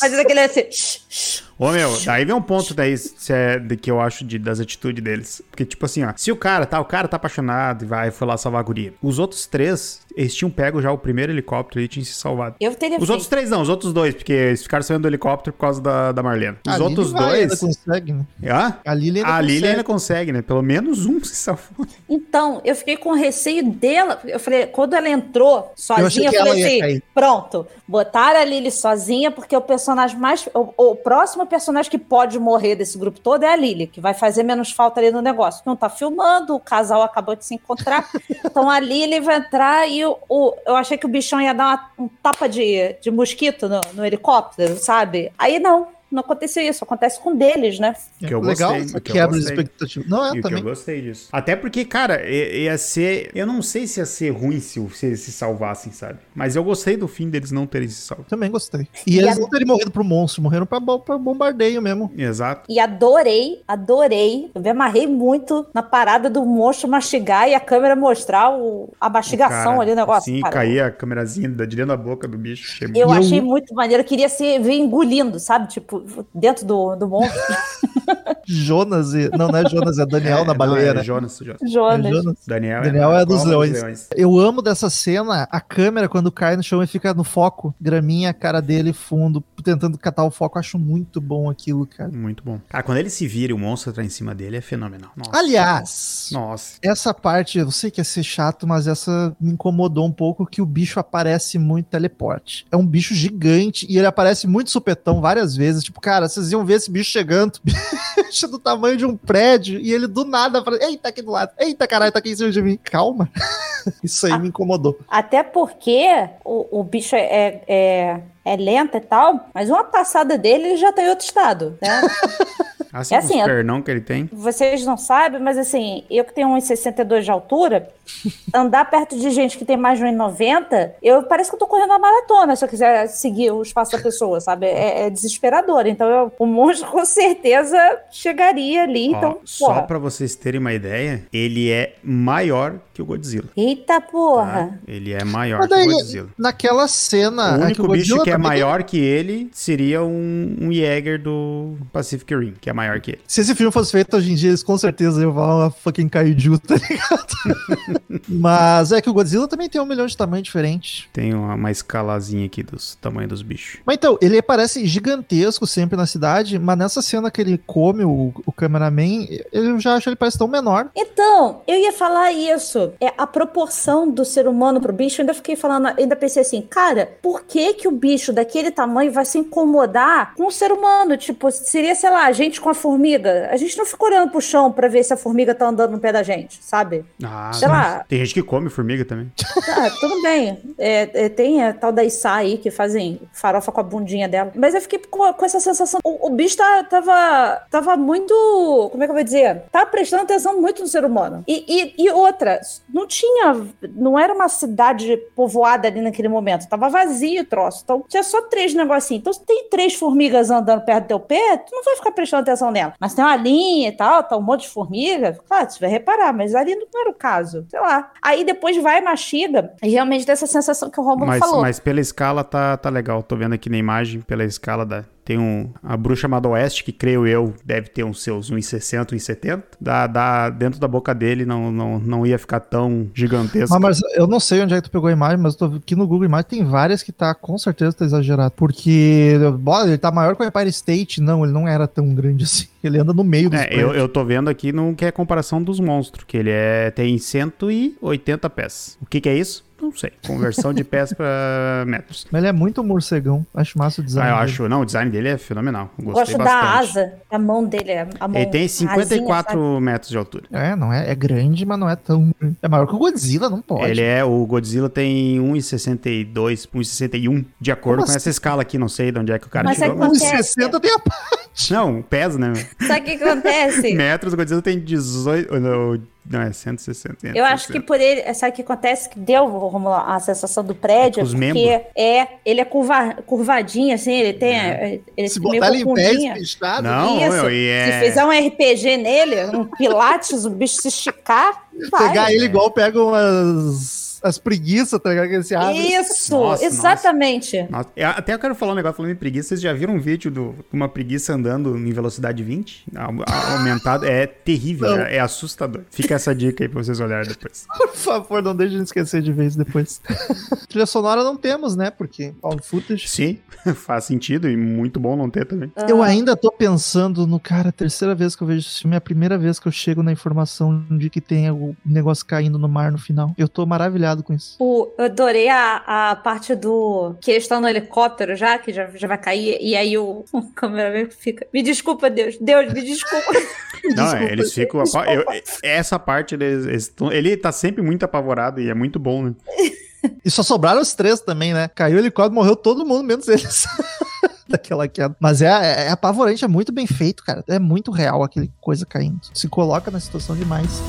C: Fazer aquele assim. shh, shh.
B: Ô, meu, daí vem um ponto daí se é, de que eu acho de, das atitudes deles. Porque, tipo assim, ó, se o cara tá, o cara tá apaixonado e vai, foi lá salvar a guria. Os outros três, eles tinham pego já o primeiro helicóptero e tinham se salvado.
C: Eu teria
B: Os
C: feito.
B: outros três não, os outros dois, porque eles ficaram saindo do helicóptero por causa da, da Marlena. Os
A: A
B: outros
A: vai, ainda
B: dois.
A: consegue, né?
B: Hã?
A: A Lily ainda
B: A
A: consegue.
B: ainda consegue, né? Pelo menos um se salvou.
C: Então, eu fiquei com receio dela. Eu falei, quando ela entrou sozinha, eu,
A: ela
C: falei assim: pronto, botaram a Lily sozinha, porque o personagem mais. O, o próximo personagem que pode morrer desse grupo todo é a Lily, que vai fazer menos falta ali no negócio. Não tá filmando, o casal acabou de se encontrar. então a Lily vai entrar e o, o- eu achei que o bichão ia dar uma- um tapa de, de mosquito no, no helicóptero, sabe? Aí não. Não aconteceu isso, acontece com deles, né?
B: Que eu
A: Legal,
B: gostei, que
A: quebra de
B: gostei.
A: expectativa. Não, é,
B: E o que
A: também.
B: eu gostei disso. Até porque, cara, ia ser. Eu não sei se ia ser ruim se, se eles se salvassem, sabe? Mas eu gostei do fim deles não terem se salvo.
A: Também gostei. E,
C: E
A: eles
C: a-
A: não terem morrido pro monstro, morreram pra, pra bombardeio mesmo.
B: Exato.
C: E adorei, adorei. Eu me amarrei muito na parada do monstro mastigar e a câmera mostrar o- a mastigação
B: Cara,
C: ali, o negócio.
B: Sim, caía a câmerazinha da- de dentro da boca do bicho. Achei
C: Eu
A: E eu-
C: achei muito maneiro. Eu queria ser, ver engolindo, sabe? Tipo, dentro do, do monstro.
A: Jonas e. Não, não é Jonas, é Daniel na
B: não,
A: baleia,
B: é
A: né?
B: Jonas, Jonas.
A: É
C: Jonas.
A: Jonas.
B: Daniel,
A: Daniel é dos
B: Cova
A: leões. Eu amo dessa cena a câmera quando cai no chão e fica no foco. Graminha, a cara dele, fundo, tentando catar o foco. Acho muito bom aquilo, cara.
B: Muito bom. Cara, quando ele se vira e o monstro tá em cima dele, é fenomenal. Nossa.
A: Aliás,
B: Nossa.
A: essa parte, eu sei que ia ser chato, mas essa me incomodou um pouco que o bicho aparece muito teleporte. É um bicho gigante e ele aparece muito supetão várias vezes. Tipo, cara, vocês iam ver esse bicho chegando, bicho do tamanho de um prédio, e ele do nada fala, eita, aqui do lado, eita, caralho, tá aqui em cima de mim. Calma. Isso aí me incomodou.
C: Até porque o, o bicho é, é, é lento e tal, mas uma passada dele ele já tá em outro estado, né?
B: Assim,
C: É
B: é
C: assim,
B: os pernão que ele tem.
C: Vocês não sabem, mas assim, eu que tenho 1,62 de altura, andar perto de gente que tem mais de 1,90, eu parece que eu tô correndo uma maratona se eu quiser seguir o espaço da pessoa, sabe? É, é desesperador. Então, eu- o monstro com certeza chegaria ali.
B: Ó,
C: Então,
B: só
C: porra.
B: pra vocês terem uma ideia, ele é maior que o Godzilla.
C: Eita
B: Tá?
C: porra.
B: Ele é maior
A: Mas
B: que o Godzilla.
A: naquela cena.
B: O
A: é
B: único
A: o
B: bicho que é
A: tem-
B: maior que ele seria um, um Jäger do Pacific Rim, que é maior que ele.
A: Se esse filme fosse feito hoje em dia, eles com certeza iam falar uma fucking kaiju, tá ligado? Mas é que o Godzilla também tem um milhão de tamanho diferente.
B: Tem uma, uma escalazinha aqui dos tamanhos dos bichos.
A: Mas então, ele parece gigantesco sempre na cidade, mas nessa cena que ele come o, o cameraman, eu já acho ele parece tão menor.
C: Então, eu ia falar isso. É a proporção do ser humano pro bicho. Eu ainda fiquei falando, ainda pensei assim, cara, por que que o bicho daquele tamanho vai se incomodar com o ser humano? Tipo, seria, sei lá, a gente com a formiga. A gente não fica olhando pro chão pra ver se a formiga tá andando no pé da gente, sabe?
B: Ah,
C: Sei lá.
B: Tem gente que come formiga também.
C: Tá, tudo bem. É, é, tem a tal da Issa aí que fazem farofa com a bundinha dela. Mas eu fiquei com, com essa sensação. O, o bicho tá- tava, tava muito. Como é que eu vou dizer? Tava prestando atenção muito no ser humano. E, e, e outra, não tinha. Não era uma cidade povoada ali naquele momento. Tava vazio o troço. Então tinha só três negocinhos. Então se tem três formigas andando perto do teu pé, tu não vai ficar prestando atenção nela. Mas tem uma linha e tal, tá um monte de formiga. Claro, você vai reparar, mas ali não era o caso. Sei lá. Aí depois vai, mastiga, e realmente dessa sensação que o Romulo
B: Mas,
C: falou.
B: mas pela escala tá, tá legal. Tô vendo aqui na imagem, pela escala da. Tem um, a bruxa chamada Oeste, que creio eu deve ter uns seus 1,60, 1,70. Dá, dá, dentro da boca dele não, não, não ia ficar tão gigantesco.
A: Mas, mas eu não sei onde é que tu pegou a imagem, mas eu tô aqui no Google Imagens tem várias que tá, com certeza tá exagerado. Porque, bora, ele tá maior que o Empire State. Não, ele não era tão grande assim. Ele anda no meio dos
B: É, eu, eu tô vendo aqui no que é a comparação dos monstros, que ele é tem 180 pés. O que que é isso? Não sei. Conversão de pés pra metros.
A: Mas ele é muito morcegão. Acho massa o design.
B: Ah, eu
A: dele.
B: acho, não, o design dele é fenomenal. Eu Gostei
C: Gosto da
B: bastante.
C: asa, a mão dele, a mão.
B: Ele tem
C: a asinha,
B: 54
C: sabe?
B: metros de altura.
A: É, não é, é grande, mas não é tão. É maior que o Godzilla, não pode.
B: Ele é, o Godzilla tem 1,62, 1,61, de acordo
A: Como
B: com
A: assim?
B: essa escala aqui, não sei de onde é que o cara
C: Mas
B: tirou.
C: é
B: mas-
C: quando-
A: Os 60 tem a parte.
B: Não, pesa, né?
C: Sabe o que que acontece?
B: Metros, o Godzilla tem 18, não, não é 160.
C: Eu acho que por ele, sabe o que acontece? Que deu, Romulo, a sensação do prédio,
B: É os
C: porque
B: membros.
C: é, ele é curva, curvadinho, assim, ele tem,
B: É.
C: ele
A: Se botar ele em pé espichado.
B: Não,
C: Isso.
B: meu, e é...
C: Se fizer um RPG nele, um pilates, o bicho se esticar, vai.
A: Pegar ele igual pega umas. As preguiças, tá ligado? Que ele se abre.
C: Isso,
B: Nossa,
C: exatamente.
B: Nossa, eu- até eu quero falar um negócio falando em preguiça. Vocês já viram um vídeo do- de uma preguiça andando em velocidade 20? A- a- Aumentado. É terrível, é, é assustador. Fica essa dica aí pra vocês olharem depois.
A: Por favor, não deixe de esquecer de vez depois. Trilha sonora não temos, né? Porque found footage.
B: Sim, faz sentido e muito bom não ter também.
A: Eu ainda tô pensando no cara, a terceira vez que eu vejo esse filme, é a primeira vez que eu chego na informação de que tem o negócio caindo no mar no final. Eu tô maravilhado com isso.
C: O- eu adorei a, a parte do. que eles estão no helicóptero já, que já, já vai cair, e aí o, o cameraman fica. Me desculpa, Deus. Deus, me desculpa.
B: Não,
A: Desculpa.
B: eles ficam. eu- essa parte, eles, eles tão- ele tá sempre muito apavorado e é muito bom, né?
A: E só sobraram os três também, né? Caiu o helicóptero, morreu todo mundo, menos eles. Daquela queda. Mas é, é, é apavorante, é muito bem feito, cara. É muito real aquele coisa caindo. Se coloca na situação demais.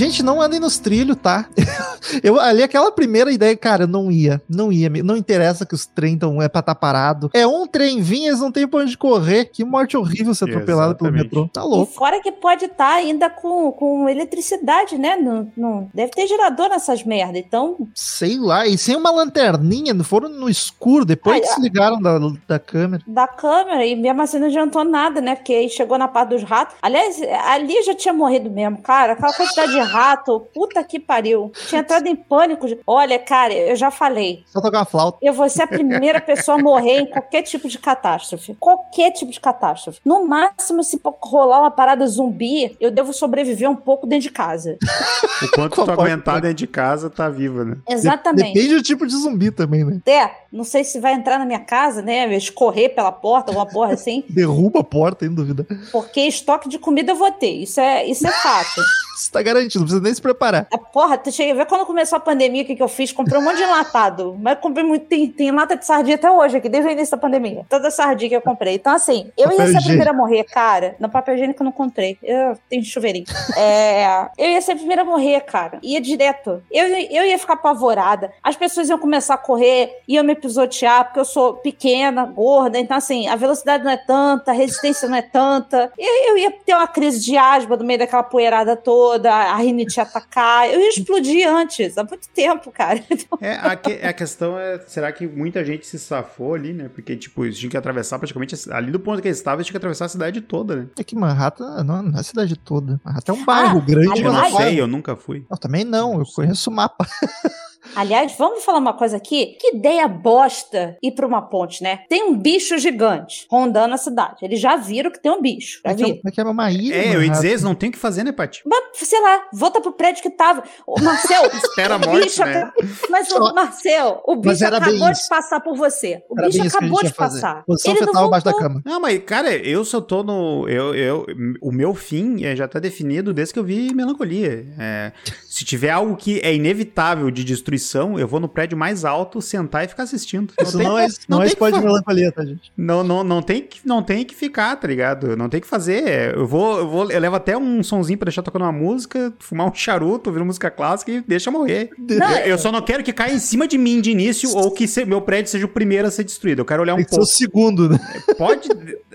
A: Gente, não andem nos trilhos, tá? Eu ali, aquela primeira ideia, cara, não ia. Não ia. Não interessa que os trem tão, é pra estar tá parado. É um trem vinha, eles não tem pra onde correr. Que morte horrível ser atropelado pelo metrô. Tá louco.
C: E fora que pode estar tá ainda com, com eletricidade, né? No, no, deve ter gerador nessas merda, então...
A: Sei lá. E sem uma lanterninha, foram no escuro, depois Ai, desligaram da, da câmera.
C: Da câmera, e mesmo assim não adiantou nada, né? Porque aí chegou na parte dos ratos. Aliás, ali já tinha morrido mesmo, cara. Aquela quantidade de rato, puta que pariu. Tinha entrado em pânico. Olha, cara, eu já falei.
A: Só tocar a flauta.
C: Eu vou ser a primeira pessoa a morrer em qualquer tipo de catástrofe. Qualquer tipo de catástrofe. No máximo, se rolar uma parada zumbi, eu devo sobreviver um pouco dentro de casa.
B: o quanto tu aguentar dentro de casa, tá viva, né?
C: Exatamente.
A: Depende do tipo de zumbi também, né?
C: É, não sei se vai entrar na minha casa, né? Escorrer pela porta, alguma porra assim.
A: Derruba a porta, sem dúvida.
C: Porque estoque de comida eu vou ter. Isso é, isso é fato.
A: Isso tá garantido, não precisa nem se preparar.
C: A porra, tu chega a ver quando começou a pandemia, o que, que eu fiz? Comprei um monte de enlatado. Mas comprei muito. Tem, tem lata de sardinha até hoje aqui, desde o início da pandemia. Toda sardinha que eu comprei. Então, assim, eu ia ser a primeira a morrer, cara. No papel higiênico eu não comprei. Eu tenho chuveirinho. é, eu ia ser a primeira a morrer, cara. Ia direto. Eu, eu ia ficar apavorada. As pessoas iam começar a correr, iam me pisotear, porque eu sou pequena, gorda. Então, assim, a velocidade não é tanta, a resistência não é tanta. Eu, eu ia ter uma crise de asma no meio daquela poeirada toda toda, a rinite atacar. Eu ia explodir antes, há muito tempo, cara.
B: É, a, que, a questão é, será que muita gente se safou ali, né? Porque, tipo, eles tinham que atravessar praticamente, ali do ponto que eles estavam, eles tinham que atravessar a cidade toda, né?
A: É que Manhattan não, não é a cidade toda. Manhattan é um bairro ah, grande.
B: Eu não sei, eu nunca fui.
A: Eu também não, eu conheço o mapa.
C: Aliás, vamos falar uma coisa aqui. Que ideia bosta ir pra uma ponte, né? Tem um bicho gigante rondando a cidade. Eles já viram que tem um bicho. Já viram.
A: Mas que era uma ilha.
B: É, eu ia dizer, eles não tem o que fazer, né, Paty?
C: Mas, sei lá, volta pro prédio que tava. O Marcel.
B: Espera a morte, né?
C: Mas, o Marcel, o bicho acabou de passar por você. O era bicho acabou de passar.
A: Posição Ele fetal abaixo da cama.
B: Não, mas, cara, eu só tô no. Eu, eu, o meu fim é, já tá definido desde que eu vi melancolia. É, se tiver algo que é inevitável de destruição, eu vou no prédio mais alto, sentar e ficar assistindo.
A: Isso não, é, não, não é spoiler de melancolia, tá, gente?
B: Não, não, não, tem que, não tem que ficar, tá ligado? Não tem que fazer. Eu vou, eu vou, eu levo até um sonzinho pra deixar tocando uma música, fumar um charuto, ouvir música clássica e deixa morrer. Não, eu, eu, só não quero que caia em cima de mim de início ou que se, meu prédio seja o primeiro a ser destruído. Eu quero olhar um pouco.
A: o segundo, né?
B: É, pode.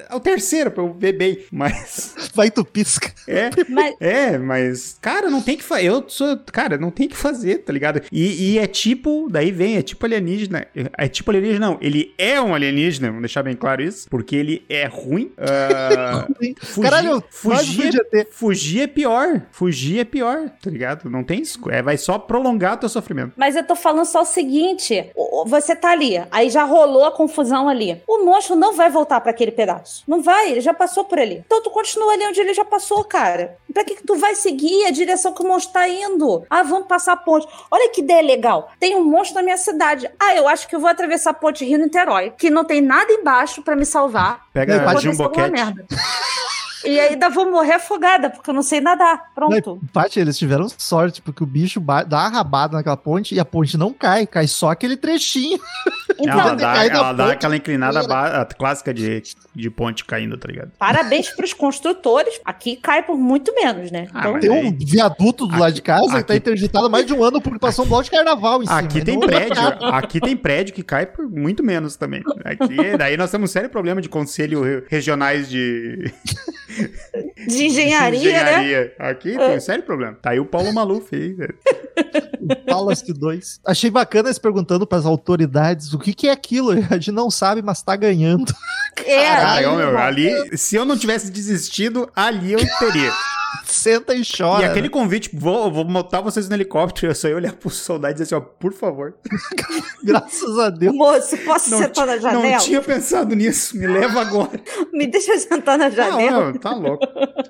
B: É o terceiro, pra eu ver bem, mas.
A: Vai tu pisca.
B: É, mas... é, mas. Cara, não tem que fazer. Eu sou. Cara, não tem que fazer, tá ligado? E, e é tipo. Daí vem, é tipo alienígena. É tipo alienígena, não. Ele é um alienígena, vamos deixar bem claro isso. Porque ele é ruim. Uh,
A: fugir, Caralho,
B: fugir, é, fugir é pior. Fugir é pior, tá ligado? Não tem isso. É, vai só prolongar o teu sofrimento.
C: Mas eu tô falando só o seguinte: você tá ali, aí já rolou a confusão ali. O monstro não vai voltar para aquele pedaço. Não vai, ele já passou por ali. Então tu continua ali onde ele já passou, cara. Pra que, que tu vai seguir a direção que o monstro tá indo? Ah, vamos passar a ponte. Olha que ideia legal. Tem um monstro na minha cidade. Ah, eu acho que eu vou atravessar a ponte Rio-Niterói, que não tem nada embaixo para me salvar.
B: Pega a Jumbo
C: merda. E ainda vou morrer afogada, porque eu não sei nadar. Pronto.
A: Paty, eles tiveram sorte, porque o bicho dá uma rabada naquela ponte e a ponte não cai, cai só aquele trechinho.
B: Então, ela dá, ela dá aquela inclinada clássica de, de ponte caindo, tá ligado?
C: Parabéns pros construtores. Aqui cai por muito menos, né?
A: Ah, então, tem um viaduto do aqui, lado de casa aqui, que tá interditado há mais de um ano porque passou um bloco de carnaval em
B: cima. Aqui tem prédio, aqui tem prédio que cai por muito menos também. Aqui, daí nós temos um sério problema de conselho regionais de
C: de engenharia, de engenharia. né?
B: Aqui tem um sério problema. Tá aí o Paulo Maluf aí.
A: Palace 2. Achei bacana eles perguntando para as autoridades o que, que é aquilo. A gente não sabe, mas tá ganhando.
C: É,
B: Caralho, meu, ali, se eu não tivesse desistido, ali eu teria.
A: Senta e chora.
B: E aquele convite, vou, vou montar vocês no helicóptero. Eu só ia olhar pro soldado e dizer assim, ó, por favor.
A: Graças a Deus.
C: Moço, posso não sentar na janela?
B: Não tinha pensado nisso, me leva agora.
C: me deixa sentar na janela.
B: Não, não, tá louco.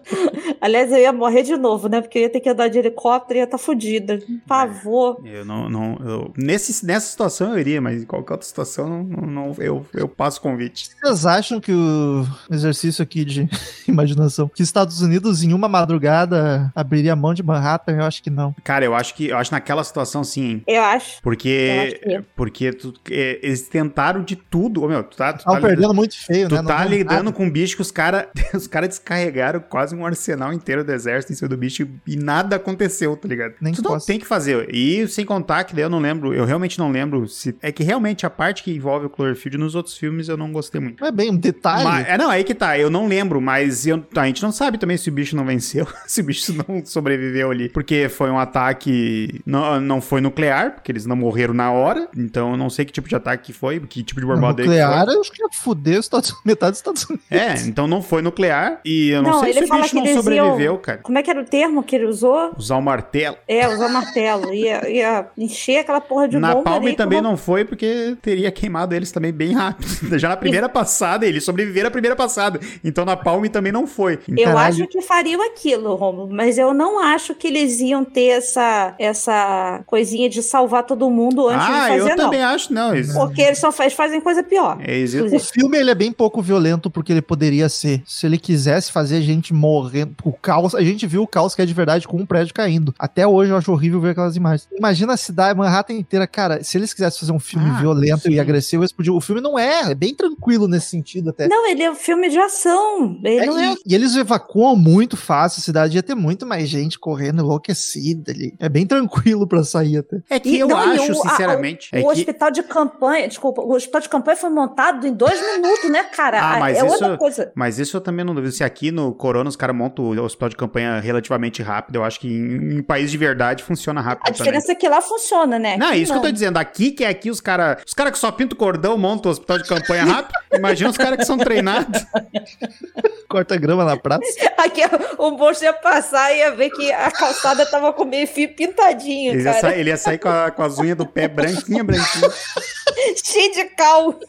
C: Aliás, eu ia morrer de novo, né? Porque eu ia ter que andar de helicóptero e ia estar tá fodida. Por favor.
B: É, eu não, não, eu, nesse, nessa situação eu iria, mas em qualquer outra situação não, não, não eu, eu passo o convite.
A: Vocês acham que o exercício aqui de imaginação, que Estados Unidos em uma madrugada madrugada abriria mão de Manhattan? Eu acho que não.
B: Cara, eu acho que eu acho naquela situação sim, hein?
C: Eu acho.
B: Porque,
C: Eu acho que é.
B: porque tu- é, eles tentaram de tudo. Ô, meu, tu tá, tu
A: Tava
B: tá
A: perdendo muito feio,
B: Tu
A: né? Não
B: tá lidando
A: nada.
B: com um bicho que os caras os cara descarregaram quase um arsenal inteiro do exército em cima do bicho e nada aconteceu, tá ligado?
A: Nem
B: tu não tem que fazer. E sem contar que daí eu não lembro, eu realmente não lembro se. É que realmente a parte que envolve o Cloverfield nos outros filmes eu não gostei muito.
A: Não é bem um detalhe.
B: Mas, é, não, aí que tá, eu não lembro, mas eu- a gente não sabe também se o bicho não venceu, se o bicho não sobreviveu ali. Porque foi um ataque, não, não foi nuclear, porque eles não morreram na hora, então eu não sei que tipo de ataque que foi, que tipo de foi.
A: nuclear, eu acho que ia fuder os Estados, metade dos Estados Unidos.
B: É, então não foi nuclear e eu não,
C: Não,
B: sei se o bicho não sobreviveu,
C: iam-
B: cara.
C: Como é que era o termo que ele usou?
B: Usar o martelo.
C: É, usar martelo. Ia, ia encher aquela porra de
B: Na
C: bomba
B: Palme
C: ali.
B: também
C: como-
B: não foi porque teria queimado eles também bem rápido. Já na primeira passada, eles sobreviveram a primeira passada. Então na Palme também não foi.
C: Eu
A: Caralho.
C: acho que fariam aquilo, Romulo, mas eu não acho que eles iam ter essa, essa coisinha de salvar todo mundo antes
B: ah,
C: de fazer,
B: eu
C: não.
B: também acho, não. Eles,
C: Porque eles só faz, fazem coisa pior.
B: é,
A: O filme ele é bem pouco violento porque ele poderia ser. Se ele quisesse fazer a gente morrendo, o caos, a gente viu o caos que é de verdade com um prédio caindo. Até hoje eu acho horrível ver aquelas imagens. Imagina a cidade, Manhattan inteira, cara. Se eles quisessem fazer um filme
B: Ah,
A: violento
B: sim.
A: e agressivo, eles podiam. O filme não é, é bem tranquilo nesse sentido até.
C: Não, ele é um filme de ação. Ele
A: É,
C: não é.
A: e, e eles evacuam muito fácil a cidade, ia ter muito mais gente correndo enlouquecida ali. É bem tranquilo pra sair até.
B: É que
C: E-
B: eu
C: não,
B: acho,
C: o- a-
B: sinceramente.
C: O
B: é que...
C: hospital de campanha, desculpa, o hospital de campanha foi montado em dois minutos, né, cara?
B: Ah, mas
C: é
B: isso-
C: outra coisa.
B: Mas isso eu também não duvido. Se aqui no Corona os caras montam o hospital de campanha relativamente rápido, eu acho que em, em país de verdade funciona rápido
C: A diferença é que lá funciona, né?
B: Não, é isso que eu tô dizendo. Aqui que é aqui os caras. Os caras que só pintam o cordão montam o hospital de campanha rápido. Imagina os caras que são treinados.
A: Corta grama na praça.
C: Aqui o monstro ia passar e ia ver que a calçada tava com meio fio pintadinho,
B: Ele ia,
C: cara.
B: sair, ele ia sair com, a- com as unhas do pé branquinha, branquinha.
C: Cheio de cal.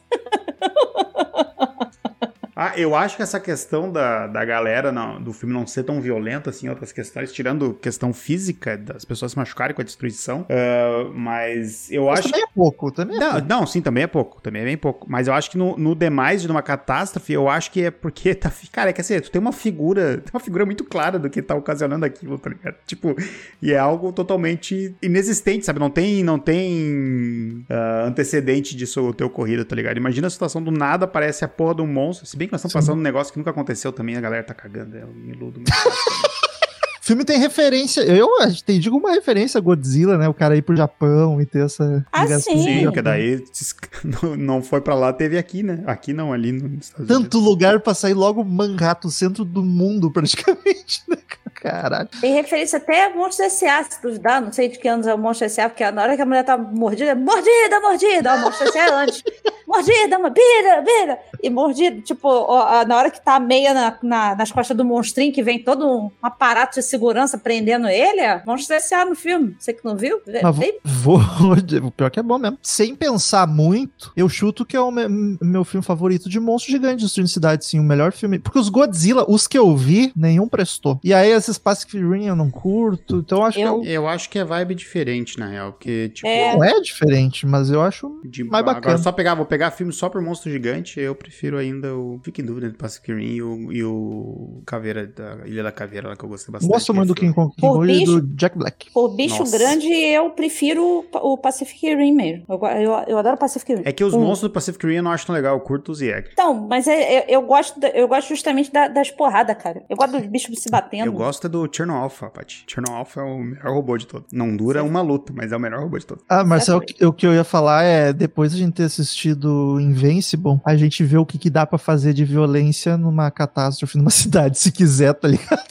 B: Ah, eu acho que essa questão da, da galera não- do filme não ser tão violenta assim, outras questões, tirando questão física das pessoas se machucarem com a destruição, ah, mas eu
A: Mas
B: acho
A: também é pouco, também é
B: Não,
A: pouco.
B: não, sim, também é pouco. Também é bem pouco. Mas eu acho que no, no demais de uma catástrofe, eu acho que é porque tá. Cara, é que assim, tu tem uma figura. Tem uma figura muito clara do que tá ocasionando aquilo, tá ligado? Tipo, e é algo totalmente inexistente, sabe? Não tem, não tem ah, antecedente disso ter ocorrido, tá ligado? Imagina a situação do nada aparece a porra de um monstro. Se bem que nós estamos
A: Sim.
B: passando um negócio que nunca aconteceu também, a galera tá cagando. É um iludo.
A: O filme tem referência. Eu acho que tem, digo, uma referência a Godzilla, né? O cara ir pro Japão e ter essa.
C: Ah,
A: ligação
C: sim.
A: o
B: Sim, porque daí não- não foi pra lá, teve aqui, né? Aqui não, ali nos Estados Unidos.
A: Tanto lugar pra sair logo Manhattan, o centro do mundo, praticamente, né? Caralho.
C: Tem referência até a Monstro S.A., se duvidar, não sei de que anos é o Monstro S.A., porque na hora que a mulher tá mordida, é mordida, mordida, o Monstro S.A. é antes. Mordida, uma bira, bira. E mordida, tipo, ó, na hora que tá a meia na, na- nas costas do monstrinho, que vem todo um aparato de segurança prendendo ele, é Monstro S.A. no filme. Você que não viu?
A: Mas vou,
C: Tem-
A: vou- O pior que é bom mesmo. Sem pensar muito, eu chuto que é o me- meu filme favorito de monstro gigante destruindo cidade, sim. O melhor filme. Porque os Godzilla, os que eu vi, nenhum prestou. E aí esses Pacific Rim eu não curto. Então eu acho
C: Eu-
A: que é
B: Eu acho que é vibe diferente, na real. Que, tipo,
C: É.
A: o- não é diferente, mas eu acho
B: de,
A: mais bacana.
B: agora só pegar, vou pegar filme só por monstro gigante, eu prefiro ainda o. Fica em dúvida entre Pacific Rim e o, e o Caveira, da Ilha da Caveira, lá que eu gostei bastante.
A: Gosto muito do
B: que
A: King Kong, King Kong e
C: bicho-
A: do Jack Black.
C: Por bicho
B: Nossa.
C: grande, eu prefiro o Pa- o Pacific Rim mesmo. Eu, eu, eu adoro Pacific Rim.
B: É que os
C: Um.
B: monstros do Pacific Rim eu não acho tão legal, eu curto os Jäger.
C: Então, mas é- é- eu, gosto, eu gosto justamente da- das porradas, cara. Eu gosto dos bichos se batendo.
B: Eu gosto é do Cherno Alpha, Paty. Cherno Alpha é o melhor robô de todos. Não dura uma luta, mas é o melhor robô de todos.
A: Ah, Marcelo,
C: Exatamente.
A: o que eu ia falar é, depois de a gente ter assistido Invincible, a gente vê o que, que dá pra fazer de violência numa catástrofe numa cidade, se quiser, tá ligado?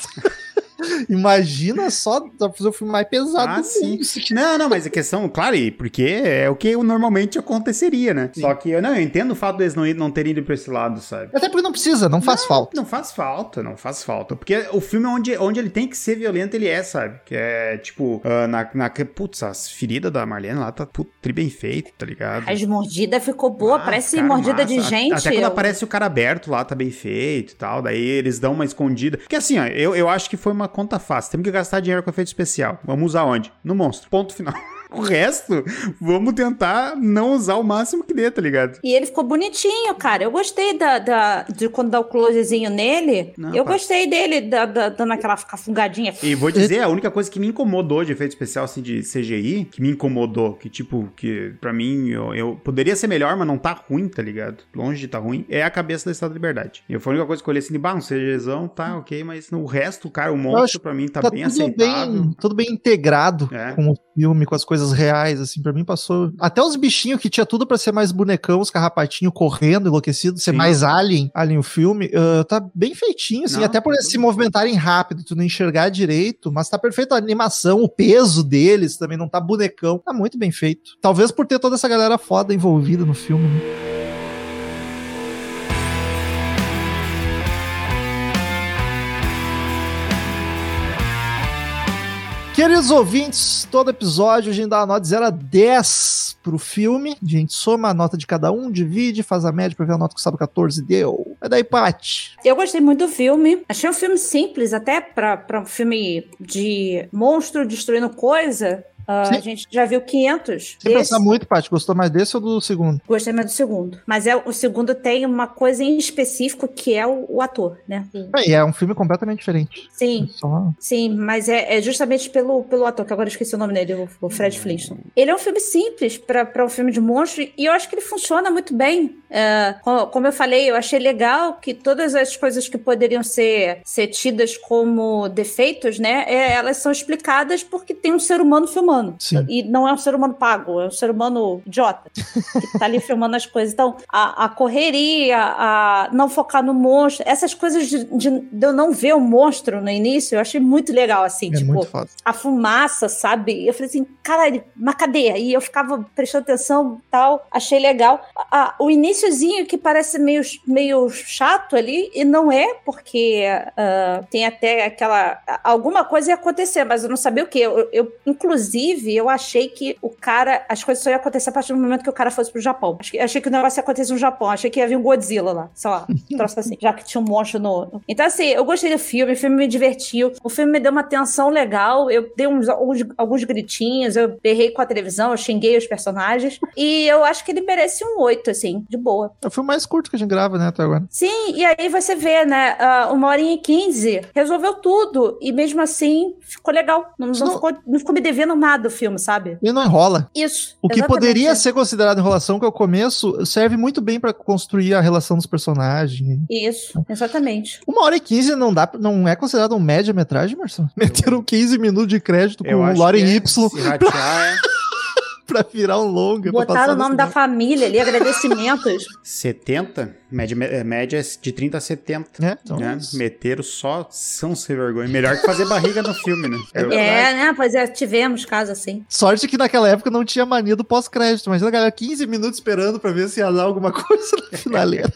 A: Imagina só, pra fazer o filme mais pesado
B: Ah,
A: do
B: sim.
A: mundo.
B: Não, não, mas a questão, claro, e porque é o que normalmente aconteceria, né? Só que, eu- não, eu entendo o fato deles não, não terem ido pra esse lado, sabe?
A: Até porque não precisa, não faz falta.
B: Não faz falta, não faz falta. Porque o filme onde, onde ele tem que ser violento, ele é, sabe? Que é, tipo, ah, na, na. Putz, as feridas da Marlene lá tá put, tri bem feito, tá ligado?
C: As mordidas ficou boa,
B: Ah,
C: parece
B: cara,
C: mordida de
B: massa.
C: gente.
B: Até quando
C: eu-
B: aparece o cara aberto lá, tá bem feito e tal. Daí eles dão uma escondida. Porque assim, ó, eu, eu acho que foi uma conta fácil. Temos que gastar dinheiro com efeito especial. Vamos usar onde? No monstro. Ponto final. o resto, vamos tentar não usar o máximo que dê, tá ligado?
C: E ele ficou bonitinho, cara. Eu gostei da, da- de quando dá o closezinho nele.
B: Não,
C: eu
B: pá.
C: gostei dele da, da- dando aquela cafungadinha.
B: E vou dizer, a única coisa que me incomodou de efeito especial, assim, de CGI, que me incomodou, que tipo, que pra mim, eu, eu- poderia ser melhor, mas não tá ruim, tá ligado? Longe de tá ruim, é a cabeça da Estátua da Liberdade. E foi a única coisa que eu olhei assim, de, bah, um CGzão, tá, ok, mas no resto, cara, o
A: acho
B: monstro pra mim tá, bem
A: tudo
B: aceitável.
A: bem, tudo bem integrado
B: É.
A: com o filme, com as coisas reais, assim, pra mim passou. Até os bichinhos que tinha tudo pra ser mais bonecão, os carrapatinhos correndo, enlouquecidos, ser
B: Sim.
A: mais alien, alien o filme, ah, tá bem feitinho, assim,
B: Não,
A: até por
B: tá
A: eles se movimentarem rápido, tu não enxergar direito, mas tá perfeito a animação, o peso deles também não tá bonecão, tá muito bem feito. Talvez por ter toda essa galera foda envolvida no filme, né? Queridos ouvintes, todo episódio a gente dá uma nota de 0 a 10 pro filme. A gente soma a nota de cada um, divide, faz a média pra ver a nota que Sábado 14 deu. É daí, Paty.
C: Eu gostei muito do filme. Achei um filme simples, até pra, pra um filme de monstro destruindo coisa.
A: Sim.
C: a gente já viu 500
A: Sem pensar muito, Paty, gostou mais desse ou do segundo?
C: Gostei mais do segundo. Mas é, o segundo tem uma coisa em específico que é o, o ator, né?
A: É, e é um filme completamente diferente.
C: Sim,
A: Só...
C: sim, mas é, é justamente pelo, pelo ator, que agora eu esqueci o nome dele, o, o Fred Flintstone. Ele é um filme simples para um filme de monstro e eu acho que ele funciona muito bem. É, co- como eu falei, eu achei legal que todas as coisas que poderiam ser, ser tidas como defeitos, né, é, elas são explicadas porque tem um ser humano filmando.
A: Sim.
C: E não é um ser humano pago, é um ser humano idiota que tá ali filmando as coisas. Então, a, a correria, a não focar no monstro, essas coisas de, de- de eu não ver o monstro no início, eu achei muito legal, assim,
A: É
C: tipo, a fumaça, sabe? Eu falei assim, caralho, mas cadê? E eu ficava prestando atenção tal, achei legal. A- a- o iniciozinho que parece meio, meio chato ali, e não é, porque ah, tem até aquela. Alguma coisa ia acontecer, mas eu não sabia o que. Eu, eu, inclusive, eu achei que o cara. As coisas só iam acontecer a partir do momento que o cara fosse pro Japão. Que- achei que o negócio ia acontecer no Japão. Achei que ia vir um Godzilla lá, sei lá, um troço assim, já que tinha um monstro no. Então, assim, eu gostei do filme, o filme me divertiu, o filme me deu uma tensão legal, eu dei uns, alguns, alguns gritinhos, eu berrei com a televisão, eu xinguei os personagens, e eu acho que ele merece um 8, assim, de boa.
A: É o filme mais curto que a gente grava, né, até agora.
C: Sim, e aí você vê, né? uma horinha e quinze resolveu tudo. E mesmo assim, ficou legal. Não, não
A: Não-
C: ficou, não ficou me devendo nada o filme, sabe?
A: Ele não enrola.
C: Isso.
A: O que
C: exatamente.
A: poderia ser considerado enrolação, que é o começo, serve muito bem pra construir a relação dos personagens.
C: Isso, exatamente.
A: Uma hora e quinze não dá, não é considerado um média-metragem, Marcelo? Meteram 15 minutos de crédito com o
B: que é,
A: Y
B: Se ratear é
A: pra virar um longa.
C: Botaram o nome
A: no
C: da família ali, agradecimentos.
B: 70, média, é, média é de 30 a 70.
A: É, então,
B: né? Meteram só são sem vergonha. Melhor que fazer barriga no filme, né? Eu-
C: é, né? Pois é, tivemos casos assim.
A: Sorte que naquela época não tinha mania do pós-crédito. Imagina a galera 15 minutos esperando pra ver se ia dar alguma coisa no finaleira.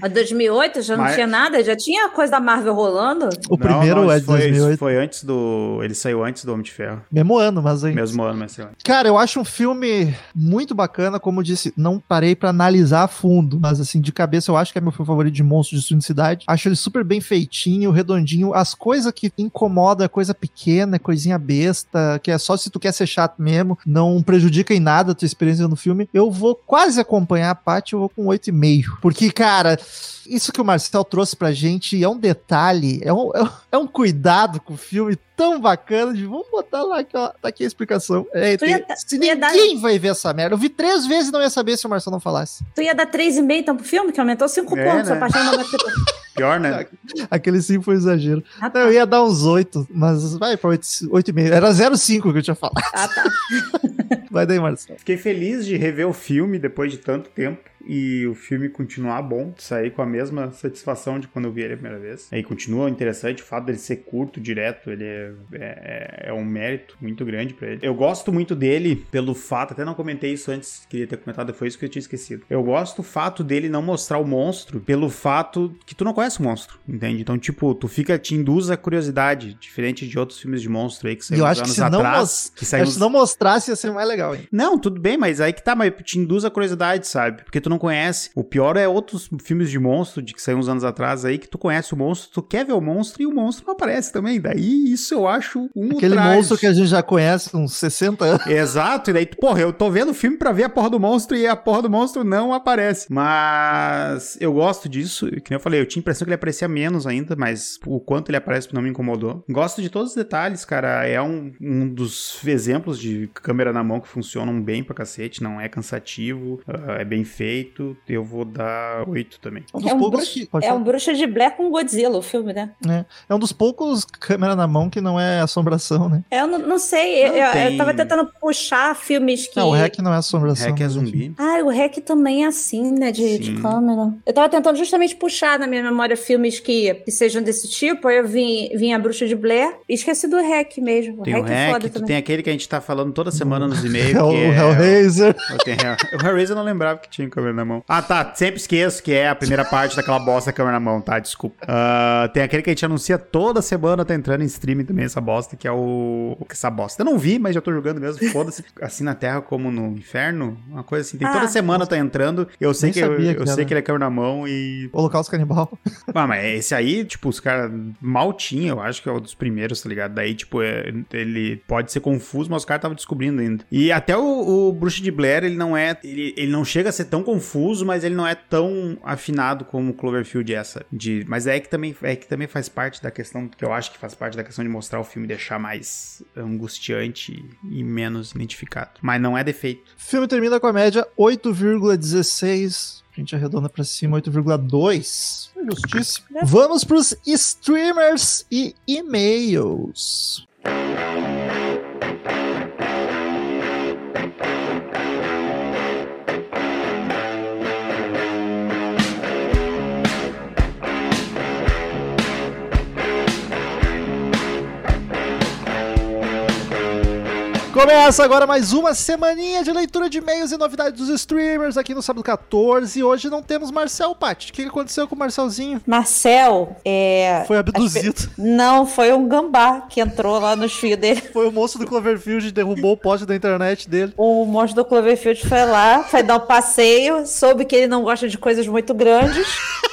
C: A 2008 já não
B: Mas-
C: tinha nada, já tinha coisa da Marvel rolando.
A: O
B: Não,
A: primeiro
B: não,
A: é de
B: foi, isso
A: 2008.
B: Foi antes do. Ele saiu antes do Homem de Ferro.
A: Mesmo ano, mas aí.
B: Mesmo ano, mas sei lá.
A: Cara, eu acho um filme muito bacana, como disse, não parei pra analisar a fundo, mas assim, de cabeça eu acho que é meu filme favorito de monstro de cidade. Acho ele super bem feitinho, redondinho. As coisas que incomoda é coisa pequena, é coisinha besta, que é só se tu quer ser chato mesmo, não prejudica em nada a tua experiência no filme. Eu vou quase acompanhar a Paty, eu vou com 8,5. Porque, cara, isso que o Marcel trouxe pra gente é um detalhe, é um, é um- é cuidado com o filme tão bacana de vamos botar lá que ó, tá aqui a explicação. É,
C: Tu ia
A: se
C: tu ia dar-
A: ninguém vai ver essa merda. Eu vi três vezes e não ia saber se o Marcel não falasse.
C: Tu ia dar 3,5 então pro filme, que aumentou 5
B: É,
C: pontos
B: né?
C: a partir do momento que tu...
B: Pior, né?
A: Aquele sim foi exagero.
C: Ah, tá.
A: eu ia dar uns oito, mas vai pra oito- 8,5. Era 0,5 que eu tinha falado.
C: Ah, tá.
A: Vai daí, Marcel.
B: Fiquei feliz de rever o filme depois de tanto tempo e o filme continuar bom, sair com a mesma satisfação de quando eu vi ele a primeira vez. E continua interessante o fato dele ser curto, direto, ele é, é, é um mérito muito grande pra ele. Eu gosto muito dele pelo fato, até não comentei isso antes, queria ter comentado, foi isso que eu tinha esquecido. Eu gosto do fato dele não mostrar o monstro pelo fato que tu não conhece o monstro, entende? Então, tipo, tu fica, te induz a curiosidade, diferente de outros filmes de monstro aí que saíram
A: acho que
B: anos
A: se não,
B: atrás.
A: mos-
B: que
A: que se não mostrasse ia ser mais legal, hein?
B: não, tudo bem, mas aí que tá, mas te induz a curiosidade, sabe? Porque tu não conhece. O pior é outros filmes de monstro, de que saíram uns anos atrás aí, que tu conhece o monstro, tu quer ver o monstro e o monstro não aparece também. Daí isso eu acho um
A: Aquele
B: ultraje.
A: monstro que a gente já conhece uns 60 anos.
B: Exato, e daí, porra, eu tô vendo o filme pra ver a porra do monstro e a porra do monstro não aparece. Mas eu gosto disso, que nem eu falei, eu tinha a impressão que ele aparecia menos ainda, mas o quanto ele aparece não me incomodou. Gosto de todos os detalhes, cara. É um, um dos exemplos de câmera na mão que funcionam bem pra cacete, não é cansativo, ah, é bem feito. Eu vou dar oito também.
A: É um dos
C: É um,
A: poucos
C: bruxo,
A: pode
C: é
A: falar.
C: um bruxa de Blair com Godzilla, o filme, né?
A: É, é um dos poucos câmera na mão que não é assombração, né?
C: Eu não, não sei, eu,
B: Não,
C: eu-
B: tem-
C: eu tava tentando puxar filmes que.
A: Não, o REC não é assombração.
B: Hack é
A: mas enfim.
B: zumbi.
C: Ah, o REC também é assim, né, de, de câmera. Eu tava tentando justamente puxar na minha memória filmes que, que sejam desse tipo, aí eu vim, vim a Bruxa de Blair e esqueci do REC mesmo. O
B: Tem o
C: REC é
B: tu
C: também.
B: tem aquele que a gente tá falando toda semana nos e-mails,
A: É o
B: é...
A: Hellraiser.
B: Hell- O Hellraiser eu não lembrava que tinha câmera na mão. Ah, tá. Sempre esqueço que é a primeira parte daquela bosta da câmera na mão, tá? Desculpa. Ah, tem aquele que a gente anuncia toda semana, tá entrando em streaming também, essa bosta, que é o. Essa bosta. Eu não vi, mas já tô jogando mesmo. Foda-se. Assim na Terra como no Inferno. Uma coisa assim. Tem toda
C: Ah.
B: semana tá entrando. Eu sei que eu,
A: que
B: eu sei que ele é câmera na mão e.
A: Holocausto Canibal.
B: Ah, mas esse aí, tipo, os caras mal tinham, eu acho que é um dos primeiros, tá ligado? Daí, tipo, é- ele pode ser confuso, mas os caras estavam descobrindo ainda. E até o, o Bruxa de Blair, ele não é. Ele, ele não chega a ser tão confuso, mas ele não é tão afinado como o Cloverfield essa. De, mas é que também é que também faz parte da questão, que eu acho que faz parte da questão de mostrar o filme e deixar mais angustiante e menos identificado. Mas não é defeito.
A: O filme termina com a média 8,16. A gente arredonda pra cima, 8,2. Justíssimo. Vamos pros streamers e e-mails. Começa agora mais uma semaninha de leitura de e-mails e novidades dos streamers aqui no Sábado 14. E hoje não temos Marcel Patti. O que aconteceu com o Marcelzinho?
C: Marcel, é.
A: Foi abduzido.
C: Não, foi um gambá que entrou lá nos fios dele.
A: Foi o moço do Cloverfield derrubou o poste da internet dele.
C: O monstro do Cloverfield foi lá, foi dar um passeio, soube que ele não gosta de coisas muito grandes,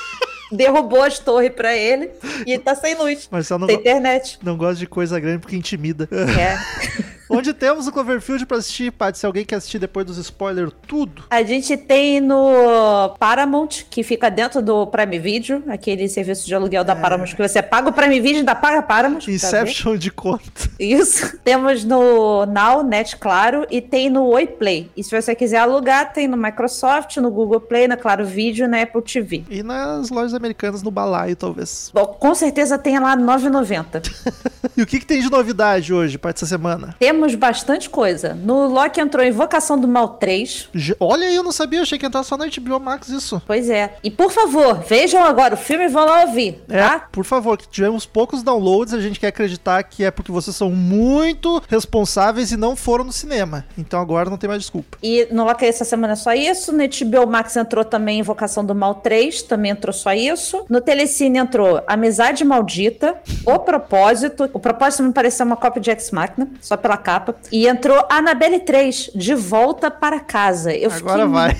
C: derrubou as torres pra ele e tá sem luz.
A: Marcel não,
C: Tem internet.
A: não gosta de coisa grande porque intimida.
C: É.
A: Onde temos o Cloverfield pra assistir, Paty? Se alguém quer assistir depois dos spoilers, tudo.
C: A gente tem no Paramount, que fica dentro do Prime Video, aquele serviço de aluguel da Paramount, que você paga o Prime Video e ainda paga a Paramount. ver.
A: Inception de conta.
C: Isso. Temos no Now, Net Claro, e tem no Oi Play. E se você quiser alugar, tem no Microsoft, no Google Play, na Claro Video na Apple TV.
A: E nas lojas americanas, no balaio, talvez.
C: Bom, com certeza tem lá R$ 9,90.
A: E o que, que tem de novidade hoje, Paty, essa semana?
C: Temos bastante coisa. No Loki entrou Invocação do Mal 3.
A: Je- Olha aí, eu não sabia, achei que entrar só na HBO Max isso.
C: Pois é. E por favor, vejam agora o filme e vão lá ouvir,
A: É,
C: tá?
A: por favor, que tivemos poucos downloads, a gente quer acreditar que é porque vocês são muito responsáveis e não foram no cinema. Então agora não tem mais desculpa.
C: E no Loki essa semana é só isso. No HBO Max entrou também Invocação do Mal 3, também entrou só isso. No Telecine entrou Amizade Maldita, O Propósito. O Propósito me pareceu uma cópia de Ex Machina, só pela capa. E entrou Annabelle 3, De Volta para Casa. Eu
A: Agora
C: fiquei
A: vai.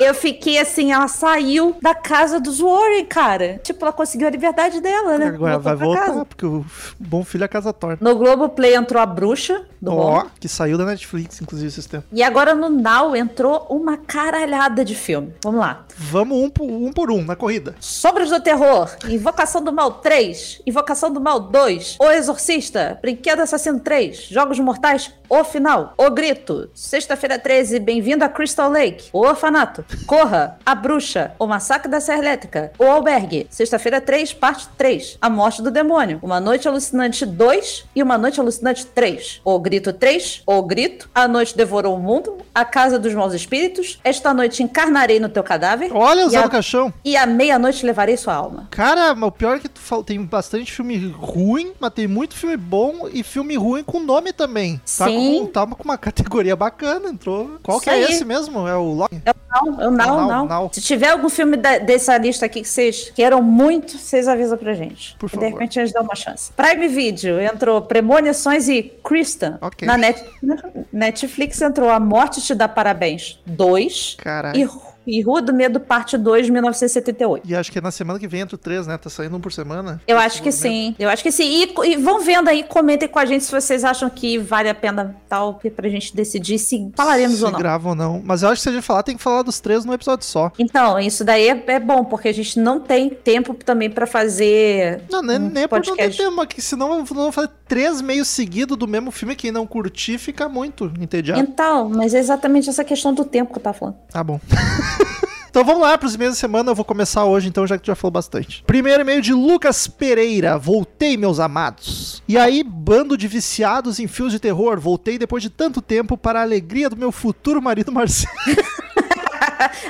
C: Eu fiquei assim, ela saiu da casa dos Warren, cara. Tipo, ela conseguiu a liberdade dela, né?
A: Agora vai
C: Voltou
A: voltar,
C: casa.
A: porque o bom filho é a casa torna.
C: No Globoplay entrou a bruxa do
A: Ó,
C: Ron.
A: que saiu da Netflix, inclusive, esses tempos.
C: E agora no Now entrou uma caralhada de filme. Vamos lá.
A: Vamos um por um, por um na corrida.
C: Sombras do Terror, Invocação do Mal 3, Invocação do Mal 2, O Exorcista, Brinquedo Assassino 3, Jogos Mortais, O Final, O Grito, Sexta-feira 13, Bem-vindo a Crystal Lake, O Orfanato, Corra, A Bruxa, O Massacre da Serra Elétrica, O Albergue, Sexta-feira 3, parte 3, A Morte do Demônio, Uma Noite Alucinante 2 e Uma Noite Alucinante 3, O Grito 3, O Grito, A Noite Devorou o Mundo, A Casa dos Maus Espíritos, Esta Noite Encarnarei no Teu Cadáver,
A: Olha o Zé
C: a-
A: do Caixão.
C: e à meia-noite levarei sua alma.
A: Cara, mas o pior é que tu fala, tem bastante filme ruim, mas tem muito filme bom e filme ruim com nome também. Tá
C: Sim.
A: com, tá com uma categoria bacana, entrou. Qual
C: Isso
A: que é
C: aí.
A: esse mesmo? É o Loki?
C: Não, eu não,
A: Não,
C: não.
A: não.
C: Se tiver algum filme da- dessa lista aqui que vocês queiram muito, vocês avisam pra gente.
A: Por
C: E
A: favor.
C: De repente a gente dá uma chance. Prime Video entrou Premonições e Kristen.
A: Ok.
C: Na Net- Netflix entrou A Morte Te Dá Parabéns 2.
A: Caralho.
C: E e Rua do Medo, parte 2, 1978.
A: E acho que é na semana que vem entra o 3, né? Tá saindo um por semana.
C: Eu acho que sim. Eu acho que sim. E, e vão vendo aí, comentem com a gente se vocês acham que vale a pena tal, pra gente decidir se falaremos
A: se
C: ou não.
A: grava ou não. Mas eu acho que se a gente falar, tem que falar dos três num episódio só.
C: Então, isso daí é, é bom, porque a gente não tem tempo também pra fazer.
A: Não, nem,
C: um
A: nem é por não ter
C: podcast.
A: tempo, mas que senão eu vou fazer três meio seguidos do mesmo filme. Quem não curtir fica muito entediado.
C: Então, mas é exatamente essa questão do tempo que eu tava falando.
A: Tá bom. Então vamos lá para os e-mails da semana. Eu vou começar hoje, então, já que tu já falou bastante. Primeiro e-mail de Lucas Pereira. Voltei, meus amados. E aí, bando de viciados em fios de terror. Voltei depois de tanto tempo para a alegria do meu futuro marido Marcelo.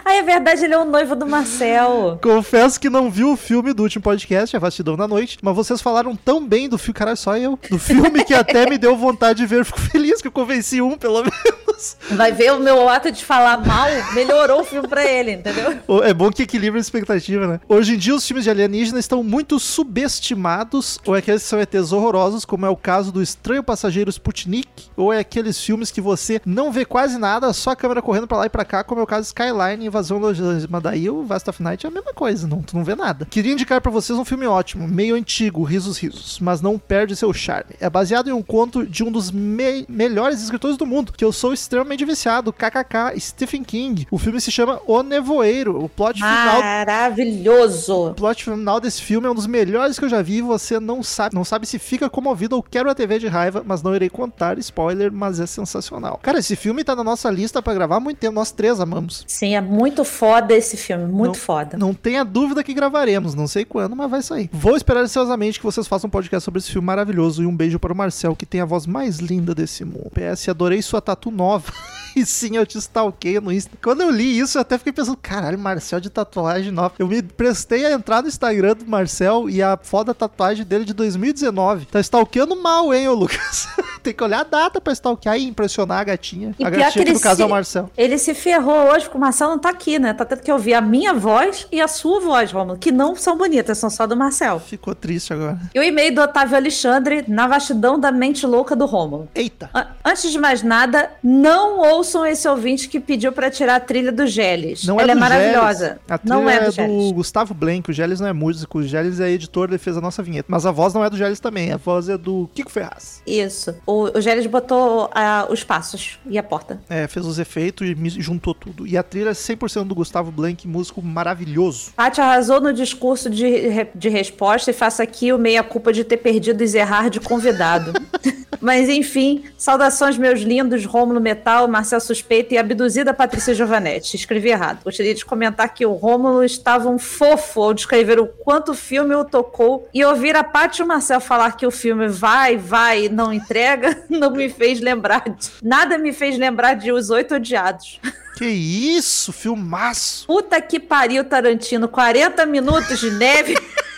C: Ah, é verdade, ele é o noivo do Marcel.
A: Confesso que não vi o filme do último podcast, A Vastidão da Noite, mas vocês falaram tão bem do filme, caralho, só eu, do filme que até me deu vontade de ver. Fico feliz que eu convenci um, pelo menos.
C: Vai ver o meu ato de falar mal, melhorou o filme pra ele, entendeu?
A: É bom que equilibra a expectativa, né? Hoje em dia, os filmes de alienígena estão muito subestimados, ou é aqueles que são ETs horrorosos, como é o caso do Estranho Passageiro Sputnik, ou é aqueles filmes que você não vê quase nada, só a câmera correndo pra lá e pra cá, como é o caso Skyline, Invasão. Mas daí o Vast of Night é a mesma coisa, não, tu não vê nada. Queria indicar pra vocês um filme ótimo, meio antigo, risos, risos, mas não perde seu charme. É baseado em um conto de um dos me- melhores escritores do mundo, que eu sou extremamente viciado, kkk, Stephen King. O filme se chama O Nevoeiro. O plot final
C: Maravilhoso.
A: o plot final desse filme é um dos melhores que eu já vi. Você não sabe, não sabe se fica comovido ou quebra a TV de raiva, mas não irei contar spoiler, mas é sensacional. Cara, esse filme tá na nossa lista pra gravar há muito tempo. Nós três amamos.
C: Sim, é muito foda esse filme, muito
A: Não-
C: foda.
A: Não tenha dúvida que gravaremos, não sei quando, mas vai sair. Vou esperar ansiosamente que vocês façam um podcast sobre esse filme maravilhoso e um beijo para o Marcel, que tem a voz mais linda desse mundo. PS, adorei sua tatu nova. e sim, eu te stalkeio no Insta. Quando eu li isso, eu até fiquei pensando, caralho, Marcel de tatuagem nova. Eu me prestei a entrar no Instagram do Marcel e a foto da tatuagem dele de 2019. Tá stalkeando mal, hein, ô Lucas? tem que olhar a data pra stalkear e impressionar a gatinha.
C: E
A: a gatinha caso
C: se-
A: é o Marcel.
C: Ele se ferrou hoje porque o Marcel não tá aqui, né? Tá tendo que ouvir a minha voz e a sua voz, Romulo, que não são bonitas, são só do Marcel.
A: Ficou triste agora.
C: E o e-mail do Otávio Alexandre, na vastidão da mente louca do Rômulo.
A: Eita.
C: A- Antes de mais nada, não ouçam esse ouvinte que pediu pra tirar a trilha do Geles.
A: Não
C: Ela é,
A: do
C: maravilhosa.
A: Geles. A trilha
C: Não é do
A: do
C: Geles.
A: Gustavo Blank. O Geles não é músico. O Geles é editor, ele fez a nossa vinheta. Mas a voz não é do Geles também. A voz é do Kiko Ferraz.
C: Isso. O, o Geles botou ah, os passos e a porta.
A: É, fez os efeitos e juntou tudo. E a trilha é 100% do Gustavo Blank, músico maravilhoso.
C: Paty arrasou no discurso de, de resposta e faça aqui o meia-culpa de ter perdido o Zerrar de convidado. Mas enfim, saudações meus lindos, Rômulo Metal, Marcel Suspeito e abduzida Patrícia Giovanetti. Escrevi errado. Gostaria de comentar que o Rômulo estava um fofo ao descrever o quanto o filme o tocou e ouvir a Paty e o Marcel falar que o filme vai, vai e não entrega, não me fez lembrar de... Nada me fez lembrar de Os Oito Odiados.
A: Que isso, filmaço!
C: Puta que pariu, Tarantino. 40 minutos de neve.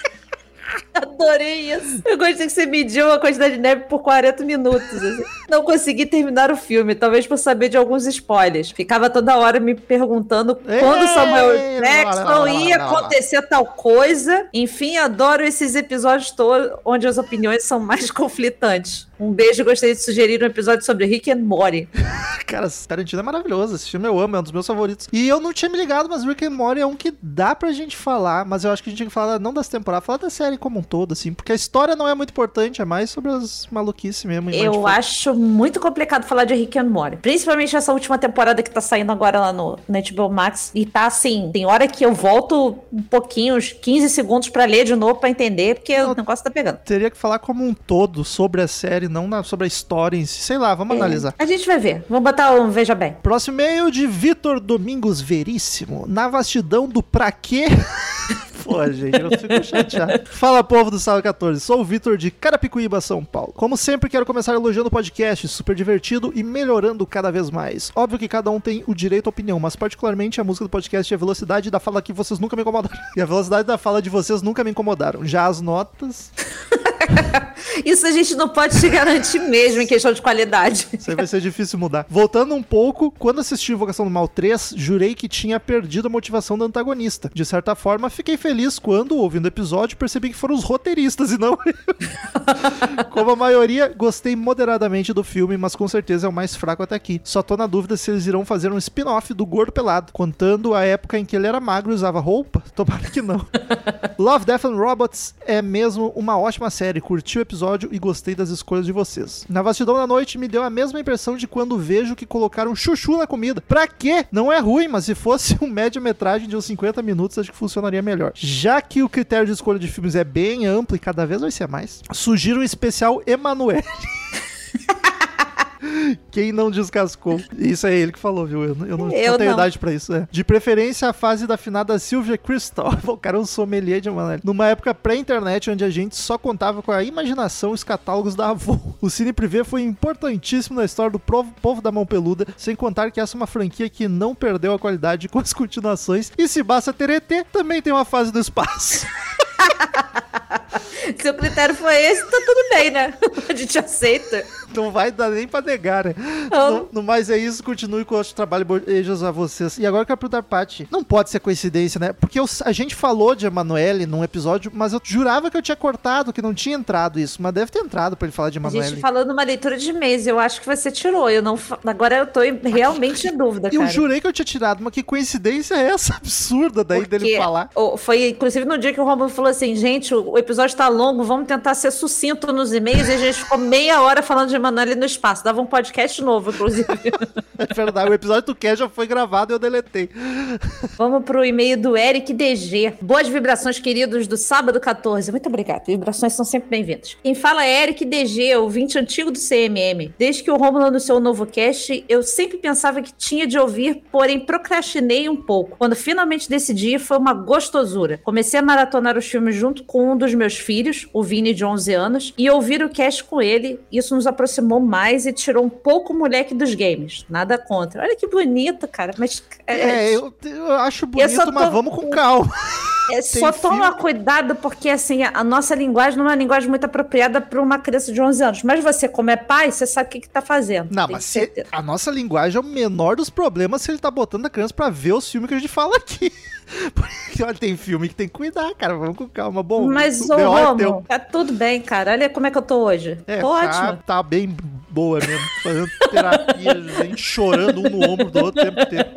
C: Adorei isso. Eu gostei que você mediu a quantidade de neve por 40 minutos. assim. Não consegui terminar o filme, talvez por saber de alguns spoilers. Ficava toda hora me perguntando
A: Ei,
C: quando Samuel Jackson ia
A: lá.
C: acontecer tal coisa. Enfim, adoro esses episódios todos onde as opiniões são mais conflitantes. Um beijo e gostaria de sugerir um episódio sobre Rick and Morty.
A: Cara, Tarantino é maravilhoso. Esse filme eu amo, é um dos meus favoritos. E eu não tinha me ligado, mas Rick and Morty é um que dá pra gente falar. Mas eu acho que a gente tinha que falar não das temporadas, falar da série como um todo, assim. Porque a história não é muito importante, é mais sobre as maluquices mesmo.
C: Eu acho muito complicado falar de Rick and Morty. Principalmente essa última temporada que tá saindo agora lá no, no HBO Max. E tá assim, tem hora que eu volto um pouquinho, uns 15 segundos pra ler de novo pra entender, porque o negócio tá pegando.
A: Teria que falar como um todo sobre a série, não na- sobre a história em si. Sei lá, vamos analisar.
C: A gente vai ver. Vamos botar um Veja Bem.
A: Próximo e-mail de Vitor Domingos Veríssimo. Na vastidão do pra quê? Pô, gente, eu fico chateado. Fala, povo do Sala 14. Sou o Vitor de Carapicuíba, São Paulo. Como sempre, quero começar elogiando o podcast, super divertido e melhorando cada vez mais. Óbvio que cada um tem o direito à opinião, mas particularmente a música do podcast e a velocidade da fala que vocês nunca me incomodaram. E a velocidade da fala de vocês nunca me incomodaram. Já as notas.
C: Isso a gente não pode te garantir mesmo em questão de qualidade.
A: Isso aí vai ser difícil mudar. Voltando um pouco, quando assisti Invocação do Mal 3, jurei que tinha perdido a motivação do antagonista. De certa forma, fiquei feliz quando, ouvindo o episódio, percebi que foram os roteiristas e não eu. Como a maioria, gostei moderadamente do filme, mas com certeza é o mais fraco até aqui. Só tô na dúvida se eles irão fazer um spin-off do Gordo Pelado, contando a época em que ele era magro e usava roupa. Tomara que não. Love, Death and Robots é mesmo uma ótima série. Curti o episódio e gostei das escolhas de vocês. Na vastidão da noite me deu a mesma impressão de quando vejo que colocaram chuchu na comida. Pra quê? Não é ruim, mas se fosse um média-metragem de uns 50 minutos, acho que funcionaria melhor. Já que o critério de escolha de filmes é bem amplo e cada vez vai ser mais, sugiro um especial Emanuele. Quem não descascou? Isso é ele que falou, viu? Eu, não- eu não,
C: Eu
A: não tenho
C: não.
A: idade pra isso. É. De preferência, a fase da finada Sylvia Cristóvão. O cara é um sommelier de Emanuele. Numa época pré-internet, onde a gente só contava com a imaginação e os catálogos da avó. O Cine Privé foi importantíssimo na história do povo da mão peluda, sem contar que essa é uma franquia que não perdeu a qualidade com as continuações. E se basta ter ET, também tem uma fase do espaço.
C: Se o critério foi esse, tá tudo bem, né? A gente aceita.
A: Não vai dar nem pra negar, né?
C: Não.
A: No, no mais é isso, continue com o outro trabalho, beijos a vocês. E agora eu quero perguntar, Paty, não pode ser coincidência, né? Porque eu- a gente falou de Emanuele num episódio, mas eu jurava que eu tinha cortado, que não tinha entrado isso, mas deve ter entrado pra ele falar de
C: A
A: Emanuele.
C: gente falando uma leitura de mês, eu acho que você tirou. Eu não, agora eu tô realmente em dúvida,
A: Eu
C: cara.
A: jurei que eu tinha tirado, mas que coincidência é essa absurda daí dele
C: Porque
A: falar?
C: o- Foi, inclusive, no dia que o Romulo falou assim, gente, o, o episódio tá longo, vamos tentar ser sucinto nos e-mails, e a gente ficou meia hora falando de Emanuele no espaço. Dava um podcast novo, inclusive.
A: É verdade, o episódio do Cash já foi gravado e eu deletei.
C: Vamos pro e-mail do Eric DG. Boas vibrações, queridos, do sábado 14. Muito obrigada. Vibrações são sempre bem-vindas. Quem fala é Eric DG, ouvinte antigo do CMM. Desde que o Romulo anunciou o novo cast, eu sempre pensava que tinha de ouvir, porém procrastinei um pouco. Quando finalmente decidi, foi uma gostosura. Comecei a maratonar os filmes junto com um dos meus filhos, o Vini de 11 anos, e ouvir o cast com ele. Isso nos aproximou mais e tirou um pouco o moleque dos games. Nada contra. Olha que bonito, cara. Mas
A: É, eu, eu acho bonito,
C: só tô-
A: mas vamos com calma.
C: É, só
A: Tem
C: toma
A: filme-
C: cuidado, porque assim, a, nossa linguagem não é uma linguagem muito apropriada para uma criança de 11 anos. Mas você, como é pai, você sabe o que, que tá fazendo.
A: Não, mas se- a nossa linguagem é o menor dos problemas se ele tá botando a criança pra ver os filmes que a gente fala aqui. Porque, olha, tem filme que tem que cuidar, cara. Vamos com calma. Bom,
C: Mas,
A: o
C: ô,
A: é
C: Romo, tá tudo bem, cara. Olha como é que eu tô hoje.
A: É,
C: tô
A: tá,
C: ótima.
A: tá bem boa mesmo. Fazendo terapia, gente chorando um no ombro do outro o tempo inteiro.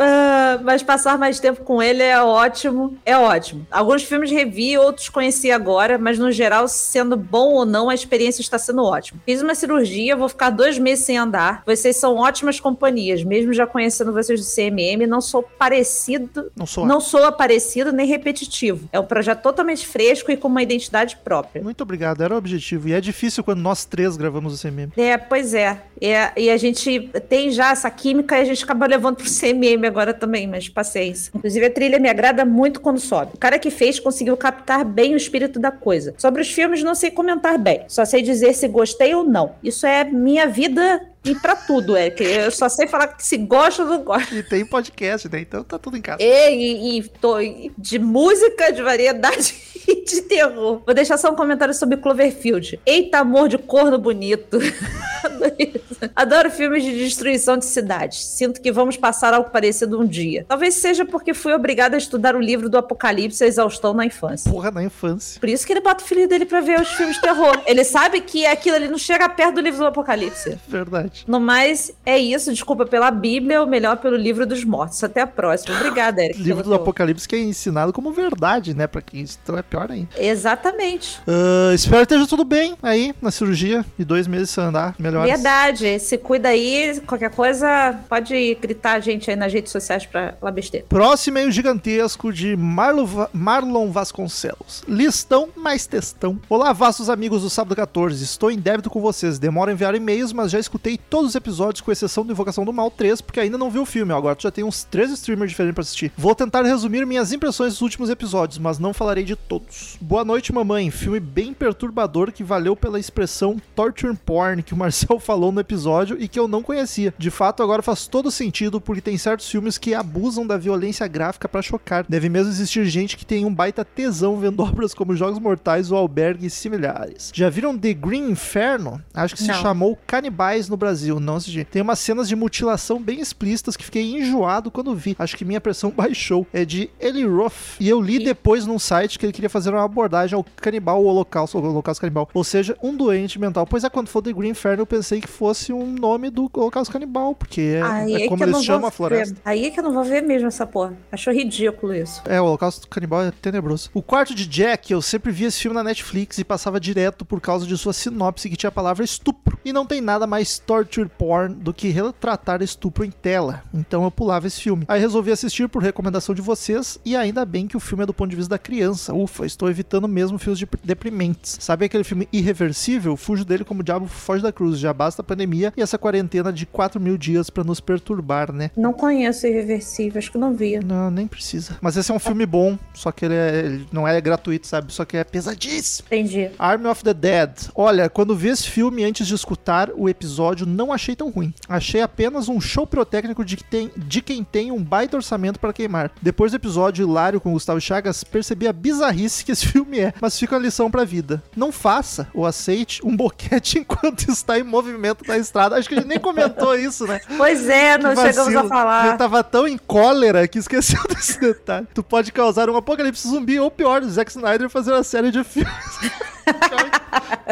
C: Ah, mas passar mais tempo com ele é ótimo. É ótimo. Alguns filmes revi, outros conheci agora, mas no geral, sendo bom ou não, a experiência está sendo ótima. Fiz uma cirurgia, vou ficar dois meses sem andar. Vocês são ótimas companhias, mesmo já conhecendo vocês do CMM, não sou parecido.
A: Não sou.
C: Não sou aparecido nem repetitivo. É um projeto totalmente fresco e com uma identidade própria.
A: Muito obrigado, era o objetivo. E é difícil quando nós três gravamos o CMM.
C: É, pois é. É, E a gente tem já essa química e a gente acaba levando pro CMM agora também, mas paciência. Inclusive, a trilha me agrada muito quando sobe. O cara que fez conseguiu captar bem o espírito da coisa. Sobre os filmes, não sei comentar bem. Só sei dizer se gostei ou não. Isso é minha vida e pra tudo, Eric. Eu só sei falar se gosta ou não gosta.
A: E tem podcast, né? Então tá tudo em casa.
C: E, e, e tô de música, de variedade e de terror. Vou deixar só um comentário sobre Cloverfield. Eita, amor de corno bonito. Adoro filmes de destruição de cidades. Sinto que vamos passar algo parecido um dia. Talvez seja porque fui obrigada a estudar o livro do Apocalipse e a exaustão na infância.
A: Porra, na infância.
C: Por isso que ele bota o filho dele pra ver os filmes de terror. Ele sabe que aquilo ali não chega perto do livro do Apocalipse.
A: Verdade.
C: No mais, é isso. Desculpa pela Bíblia, ou melhor, pelo livro dos mortos. Até a próxima. Obrigada, Eric.
A: Livro do Apocalipse que é ensinado como verdade, né? Pra quem então é pior ainda.
C: Exatamente.
A: Ah, espero que esteja tudo bem aí na cirurgia e dois meses sem andar. Melhores.
C: Verdade. Se cuida aí. Qualquer coisa, pode gritar a gente aí nas redes sociais pra falar besteira.
A: Próximo e-mail gigantesco de Marlo Va- Marlon Vasconcelos. Listão mais textão. Olá, vastos amigos do Sábado 14. Estou em débito com vocês. Demora enviar e-mails, mas já escutei todos os episódios, com exceção do Invocação do Mal 3, porque ainda não vi o filme. Agora tu já tem uns três streamers diferentes pra assistir. Vou tentar resumir minhas impressões dos últimos episódios, mas não falarei de todos. Boa noite, mamãe. Filme bem perturbador que valeu pela expressão torture porn que o Marcel falou no episódio e que eu não conhecia. De fato, agora faz todo sentido porque tem certos filmes que abusam da violência gráfica para chocar. Deve mesmo existir gente que tem um baita tesão vendo obras como Jogos Mortais ou Albergue e similares. Já viram The Green Inferno? Acho que se
C: Não.
A: chamou Canibais no Brasil, não assisti. Tem umas cenas de mutilação bem explícitas que fiquei enjoado quando vi. Acho que minha pressão baixou. É de Eli Roth. E eu li depois num site que ele queria fazer uma abordagem ao canibal, o holocausto, o holocausto canibal. Ou seja, um doente mental. Pois é, quando for The Green Inferno, eu pensei que fosse um nome do holocausto canibal, porque é,
C: Aí
A: é
C: é
A: como eles chamam a floresta.
C: ver. Aí é que eu não vou ver mesmo essa porra. Acho ridículo isso.
A: É, o Holocausto Canibal é tenebroso. O quarto de Jack, eu sempre vi esse filme na Netflix e passava direto por causa de sua sinopse que tinha a palavra estupro. E não tem nada mais torture porn do que retratar estupro em tela. Então eu pulava esse filme. Aí resolvi assistir por recomendação de vocês e ainda bem que o filme é do ponto de vista da criança. Ufa, estou evitando mesmo filmes de- deprimentes. Sabe aquele filme irreversível? Fujo dele como o diabo foge da cruz. Já basta a pandemia e essa quarentena de 4 mil dias pra nos perturbar, né?
C: Não conheço Irreversível, acho que não via.
A: Não, nem precisa. Mas esse é um filme bom, só que ele, é- ele não é gratuito, sabe? Só que é pesadíssimo.
C: Entendi.
A: Army of the Dead. Olha, quando vi esse filme antes de escutar o episódio, não achei tão ruim. Achei apenas um show pirotécnico de, que tem, de quem tem um baita orçamento para queimar. Depois do episódio hilário com Gustavo Chagas, percebi a bizarrice que esse filme é, mas fica a lição pra vida. Não faça ou aceite um boquete enquanto está em movimento na estrada. Acho que a gente nem comentou isso, né?
C: Pois é, não chegamos a falar.
A: tava tão em cólera que esqueceu desse detalhe. Tu pode causar um apocalipse zumbi ou pior, Zack Snyder fazer uma série de filmes.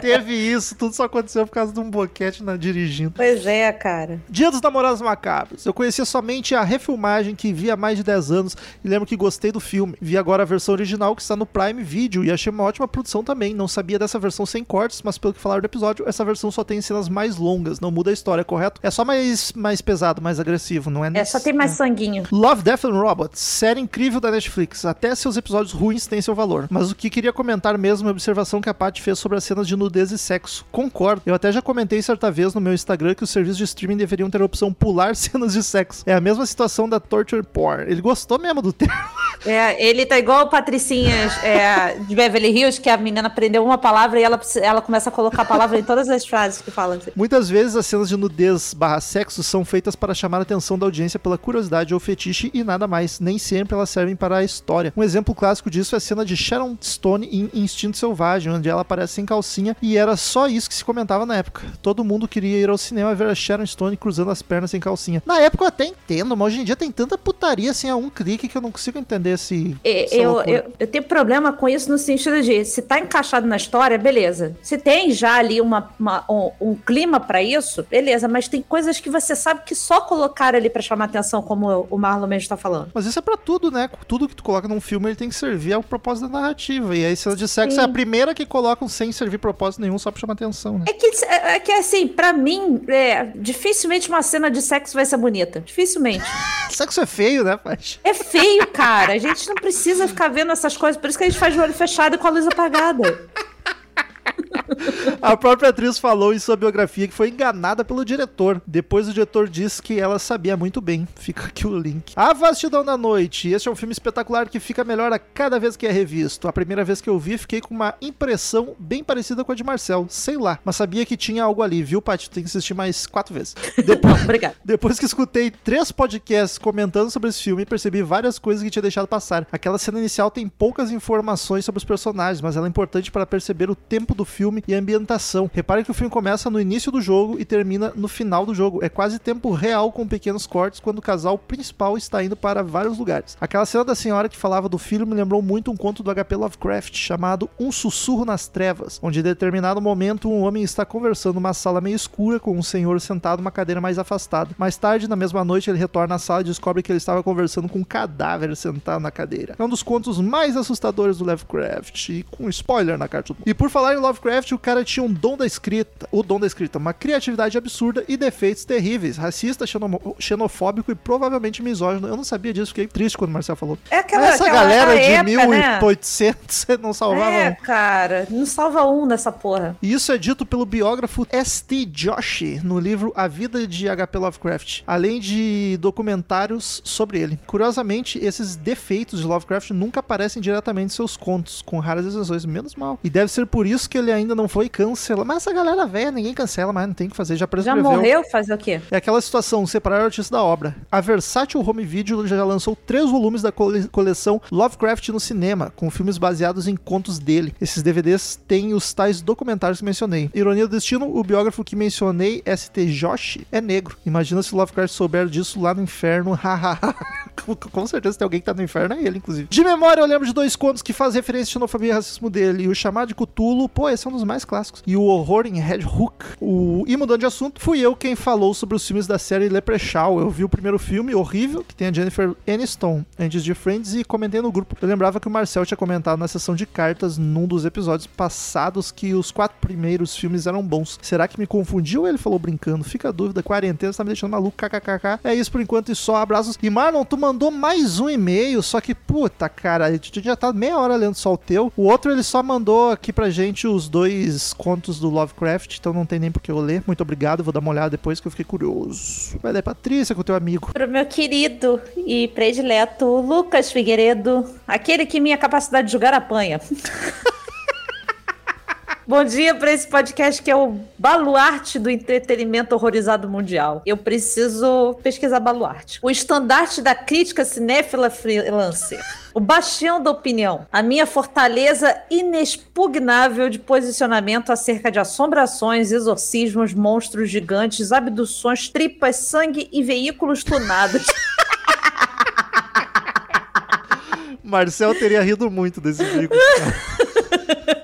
A: Teve isso, tudo só aconteceu por causa de um boquete na dirigindo.
C: Pois é, cara.
A: Dia dos Namorados Macabros. Eu conhecia somente a refilmagem que vi há mais de 10 anos e lembro que gostei do filme. Vi agora a versão original que está no Prime Video e achei uma ótima produção também. Não sabia dessa versão sem cortes, mas pelo que falaram do episódio, essa versão só tem cenas mais longas, não muda a história, correto? É só mais, mais pesado, mais agressivo, não é?
C: É, só tem mais
A: é.
C: sanguinho.
A: Love, Death and Robots, série incrível da Netflix. Até seus episódios ruins têm seu valor. Mas o que queria comentar mesmo é a observação que a Paty fez sobre as cenas de nudez e sexo. Concordo. Eu até já comentei certa vez no meu Instagram que os serviços de streaming deveriam ter a opção pular cenas de sexo. É a mesma situação da torture porn. Ele gostou mesmo do termo.
C: É, ele tá igual o Patricinhas é, de Beverly Hills, que a menina aprendeu uma palavra e ela, ela começa a colocar a palavra em todas as frases que fala.
A: Muitas vezes as cenas de nudez barra sexo são feitas para chamar a atenção da audiência pela curiosidade ou fetiche e nada mais. Nem sempre elas servem para a história. Um exemplo clássico disso é a cena de Sharon Stone em Instinto Selvagem, onde ela aparece sem calcinha e era só isso que se comentava na época. Todo mundo queria ir ao cinema ver a Sharon Stone cruzando as pernas sem calcinha. Na época eu até entendo, mas hoje em dia tem tanta putaria assim a um clique que eu não consigo entender esse.
C: É, Eu, eu, eu tenho problema com isso no sentido de se tá encaixado na história, beleza. Se tem já ali uma, uma- um, um clima pra isso, beleza. Mas tem coisas que você sabe que só colocaram ali pra chamar atenção, como o Marlon mesmo tá falando.
A: Mas isso é pra tudo, né? Tudo que tu coloca num filme ele tem que servir ao propósito da narrativa. E aí, cena de sexo
C: Sim.
A: é a primeira que colocam sem servir propósito nenhum, só pra chamar atenção, né?
C: É que, é que assim, pra mim, é, dificilmente uma cena de sexo vai ser bonita. Dificilmente.
A: Sexo é feio, né, Paty?
C: É feio, cara. A gente não precisa ficar vendo essas coisas. Por isso que a gente faz o olho fechado e com a luz apagada.
A: A própria atriz falou em sua biografia que foi enganada pelo diretor. Depois o diretor disse que ela sabia muito bem. Fica aqui o link. A Vastidão da Noite. Este é um filme espetacular que fica melhor a cada vez que é revisto. A primeira vez que eu vi, fiquei com uma impressão bem parecida com a de Marcel. Sei lá. Mas sabia que tinha algo ali, viu, Paty? Tem que assistir mais quatro vezes. Depois,
C: Obrigada.
A: depois que escutei três podcasts comentando sobre esse filme, percebi várias coisas que tinha deixado passar. Aquela cena inicial tem poucas informações sobre os personagens, mas ela é importante para perceber o tempo do filme e a ambientação. Repare que o filme começa no início do jogo e termina no final do jogo. É quase tempo real com pequenos cortes quando o casal principal está indo para vários lugares. Aquela cena da senhora que falava do filho me lembrou muito um conto do HP Lovecraft chamado Um Sussurro nas Trevas, onde em determinado momento um homem está conversando numa sala meio escura com um senhor sentado numa cadeira mais afastada. Mais tarde, na mesma noite, ele retorna à sala e descobre que ele estava conversando com um cadáver sentado na cadeira. É um dos contos mais assustadores do Lovecraft, e com spoiler na carta. do- E por falar em Lovecraft, Lovecraft, o cara tinha um dom da escrita, o dom da escrita, uma criatividade absurda e defeitos terríveis, racista, xeno- xenofóbico e provavelmente misógino. Eu não sabia disso, fiquei triste quando o Marcel falou.
C: É aquela,
A: Essa
C: aquela
A: galera de
C: época, né?
A: 1800 não salvava
C: É,
A: um.
C: cara, não salva um dessa porra.
A: E isso é dito pelo biógrafo S.T. Joshi no livro A Vida de H.P. Lovecraft, além de documentários sobre ele. Curiosamente, esses defeitos de Lovecraft nunca aparecem diretamente em seus contos, com raras exceções, menos mal. E deve ser por isso que ele ainda não foi cancelado. Mas essa galera velha, ninguém cancela, mas não tem o que fazer, já
C: Já
A: prescreveu.
C: morreu? Fazer o quê?
A: É aquela situação, separar o artista da obra. A Versátil Home Video já lançou três volumes da cole- coleção Lovecraft no cinema, com filmes baseados em contos dele. Esses DVDs têm os tais documentários que mencionei. Ironia do destino, o biógrafo que mencionei, S.T. Joshi, é negro. Imagina se Lovecraft souber disso lá no inferno. hahaha. Com- certeza tem alguém que tá no inferno, é ele, inclusive. De memória, eu lembro de dois contos que fazem referência à xenofobia e racismo dele. E o chamado de Cthulhu, pô, esse um dos mais clássicos. E o horror em Red Hook. O... E mudando de assunto, fui eu quem falou sobre os filmes da série Leprechaun. Eu vi o primeiro filme, horrível, que tem a Jennifer Aniston, antes de Friends, e comentei no grupo. Eu lembrava que o Marcel tinha comentado na sessão de cartas, num dos episódios passados, que os quatro primeiros filmes eram bons. Será que me confundiu? Ele falou brincando. Fica a dúvida, quarentena tá me deixando maluco, kkkk. É isso por enquanto e só abraços. E Marlon, tu mandou mais um e-mail, só que, puta, cara, a gente já tá meia hora lendo só o teu. O outro ele só mandou aqui pra gente os dois contos do Lovecraft, então não tem nem por que eu ler. Muito obrigado, vou dar uma olhada depois que eu fiquei curioso. Vai daí, Patrícia, com teu amigo.
C: Pro meu querido e predileto Lucas Figueiredo, aquele que minha capacidade de jogar apanha. Bom dia para esse podcast que é o baluarte do entretenimento horrorizado mundial. Eu preciso pesquisar baluarte. O estandarte da crítica cinéfila freelancer. O bastião da opinião. A minha fortaleza inexpugnável de posicionamento acerca de assombrações, exorcismos, monstros gigantes, abduções, tripas, sangue e veículos tunados.
A: Marcel teria rido muito desse veículo.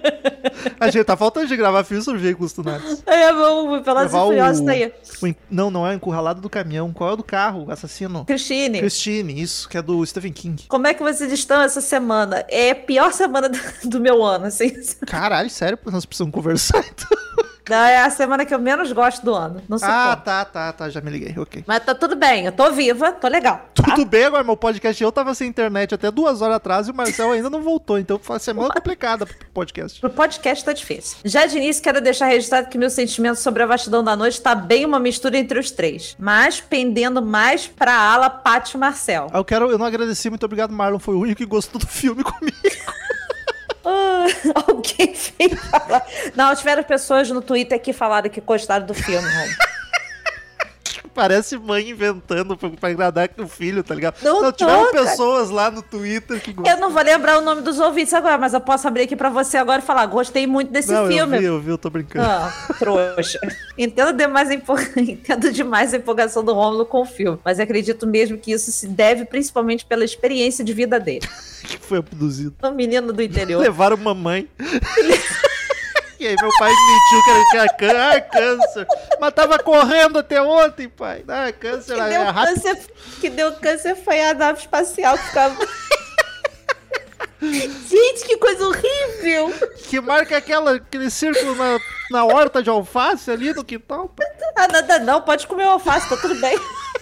A: A gente tá faltando de gravar filme sobre veículos tunados.
C: É, vamos pelas furiosas tá aí.
A: o Não, não é o encurralado do caminhão. Qual é o do carro? O assassino?
C: Cristine,
A: Christine, isso, que é do Stephen King.
C: como é que vocês estão essa semana? É a pior semana do, do meu ano, assim.
A: Caralho, sério, nós precisamos conversar então.
C: Não, é a semana que eu menos gosto do ano. Não sei
A: Ah, tá, tá, tá, já me liguei, ok.
C: Mas tá tudo bem, eu tô viva, tô legal. tá?
A: Tudo bem agora, meu podcast. Eu tava sem internet até duas horas atrás e o Marcel ainda não voltou. Então foi uma semana complicada pro podcast.
C: Pro podcast tá difícil. Já de início, quero deixar registrado que meu sentimento sobre a vastidão da noite tá bem uma mistura entre os três. Mas pendendo mais pra ala Pátio Marcel.
A: Eu quero, eu não agradeci, muito obrigado, Marlon. Foi o único que gostou do filme comigo.
C: Alguém fez falar. Não, tiveram pessoas no Twitter que falaram que gostaram do filme.
A: Parece mãe inventando pra, pra agradar o filho, tá ligado?
C: Não tô,
A: tiveram pessoas lá no Twitter que
C: Eu não vou lembrar o nome dos ouvintes agora, mas eu posso abrir aqui pra você agora e falar: gostei muito desse
A: Não,
C: filme.
A: eu vi, eu vi, eu tô brincando.
C: Ah, trouxa. Entendo demais, a empol- Entendo demais a empolgação do Rômulo com o filme, mas acredito mesmo que isso se deve principalmente pela experiência de vida dele.
A: Que foi abduzido.
C: Um menino do interior.
A: Levaram mamãe. meu pai mentiu que era que era cân- ah, câncer. Mas tava correndo até ontem, pai. Ah, câncer
C: Que
A: é
C: deu,
A: rápido.
C: câncer, que deu câncer foi a nave espacial que ficava. Gente, que coisa horrível!
A: Que marca aquela, aquele círculo na, na horta de alface ali no quintal. pai.
C: Ah, nada não, pode comer o alface, tá tudo bem.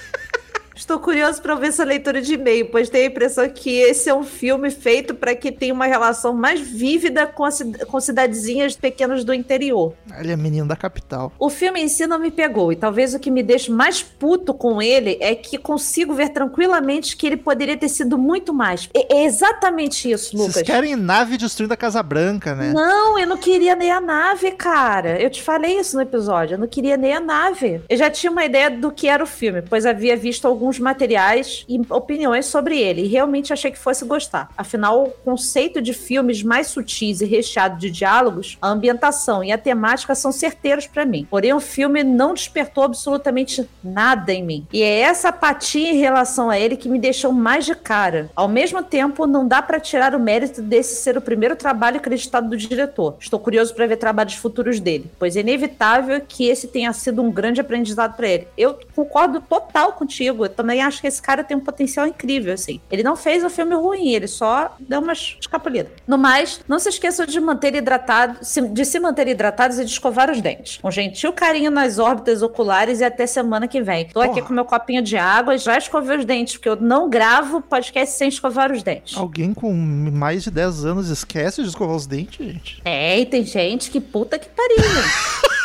C: Estou curioso para ver essa leitura de e-mail, pois tenho a impressão que esse é um filme feito para que tenha uma relação mais vívida com, a com cidadezinhas pequenas do interior.
A: Ele é menino da capital.
C: O filme em si não me pegou, e talvez o que me deixe mais puto com ele é que consigo ver tranquilamente que ele poderia ter sido muito mais. É, é exatamente isso, Lucas.
A: Vocês querem nave destruindo a Casa Branca, né?
C: Não, eu não queria nem a nave, cara. Eu te falei isso no episódio. Eu não queria nem a nave. Eu já tinha uma ideia do que era o filme, pois havia visto alguns materiais e opiniões sobre ele. E realmente achei que fosse gostar. Afinal, o conceito de filmes mais sutis e recheado de diálogos, a ambientação e a temática são certeiros pra mim. Porém, o filme não despertou absolutamente nada em mim. E é essa apatia em relação a ele que me deixou mais de cara. Ao mesmo tempo, não dá pra tirar o mérito desse ser o primeiro trabalho acreditado do diretor. Estou curioso pra ver trabalhos futuros dele, pois é inevitável que esse tenha sido um grande aprendizado pra ele. Eu concordo total contigo. Eu também acho que esse cara tem um potencial incrível, assim. Ele não fez o filme ruim, ele só deu umas escapulidas. No mais, não se esqueçam de manter hidratado, de se manter hidratados e de escovar os dentes. Um gentil carinho nas órbitas oculares e até semana que vem. Tô aqui
A: Porra.
C: com meu copinho de água e já escovei os dentes, porque eu não gravo podcast sem escovar os dentes.
A: Alguém com mais de 10 anos esquece de escovar os dentes, gente?
C: É, e tem gente que puta que pariu, gente.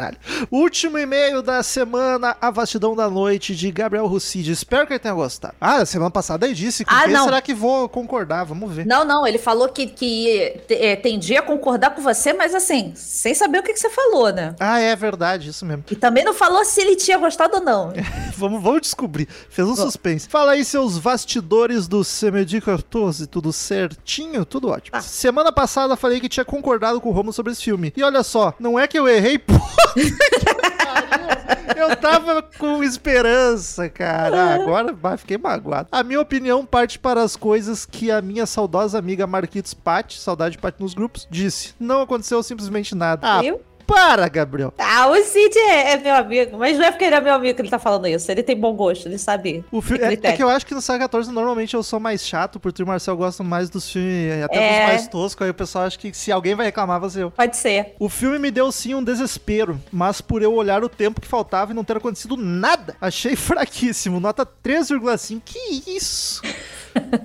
A: Caralho. Último e-mail da semana, a vastidão da noite, de Gabriel Rucide. Espero que ele tenha gostado. Ah, semana passada ele disse. Com
C: Ah, não.
A: será que vou concordar? Vamos ver.
C: Não, não, ele falou que, que é, tendia a concordar com você, mas assim, sem saber o que, que você falou, né?
A: Ah, é verdade, isso mesmo.
C: E também não falou se ele tinha gostado ou não.
A: vamos, vamos descobrir. Fez um suspense. Fala aí, seus bastidores do CMD 14. Tudo certinho? Tudo ótimo.
C: Tá.
A: Semana passada falei que tinha concordado com o Romulo sobre esse filme. E olha só, não é que eu errei, pô. Eu tava com esperança, cara. Ah, agora bah, fiquei magoado. A minha opinião parte para as coisas que a minha saudosa amiga Marquitos Patti, saudade de Patti nos grupos, disse. Não aconteceu simplesmente nada. Ah,
C: Viu?
A: Para, Gabriel.
C: Ah, o Cid é, é meu amigo, mas não é porque ele é meu amigo que ele tá falando isso. Ele tem bom gosto, ele sabe.
A: O filme, é, é que eu acho que no Saga 14 normalmente eu sou mais chato, porque o Marcel gosta mais dos filmes, até
C: É.
A: dos mais toscos. Aí o pessoal acha que se alguém vai reclamar, vai ser eu.
C: Pode ser.
A: O filme me deu sim um desespero, mas por eu olhar o tempo que faltava e não ter acontecido nada, achei fraquíssimo. Nota 3,5. Que isso?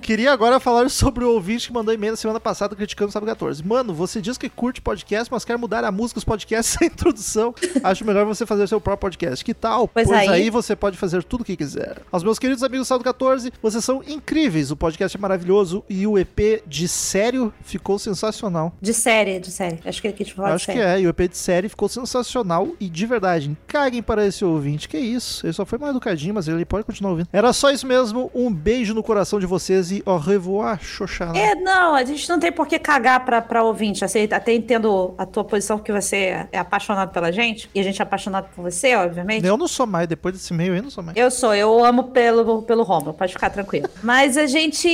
A: Queria agora falar sobre o ouvinte que mandou e-mail na semana passada criticando o Sábado 14. Mano, você diz que curte podcast, mas quer mudar a música dos podcasts sem introdução. Acho melhor você fazer seu próprio podcast. Que tal?
C: Pois
A: aí...
C: aí-
A: você pode fazer tudo o que quiser. Aos meus queridos amigos do Sábado 14, vocês são incríveis. O podcast é maravilhoso e o EP de sério ficou sensacional.
C: De série, de série. Acho que ele quis falar de
A: Acho que
C: série.
A: é, e o EP de série ficou sensacional e de verdade, caguem para esse ouvinte. Que isso? Ele só foi mal educadinho, mas ele pode continuar ouvindo. Era só isso mesmo. Um beijo no coração de vocês e au revoir, Xoxana.
C: É, não, a gente não tem por que cagar pra, pra ouvinte. Assim, até entendo a tua posição que você é apaixonado pela gente, e a gente é apaixonado por você, obviamente.
A: Eu não sou mais, depois desse e-mail eu não sou mais.
C: Eu sou, eu amo pelo, pelo Romulo, pode ficar tranquilo. Mas a gente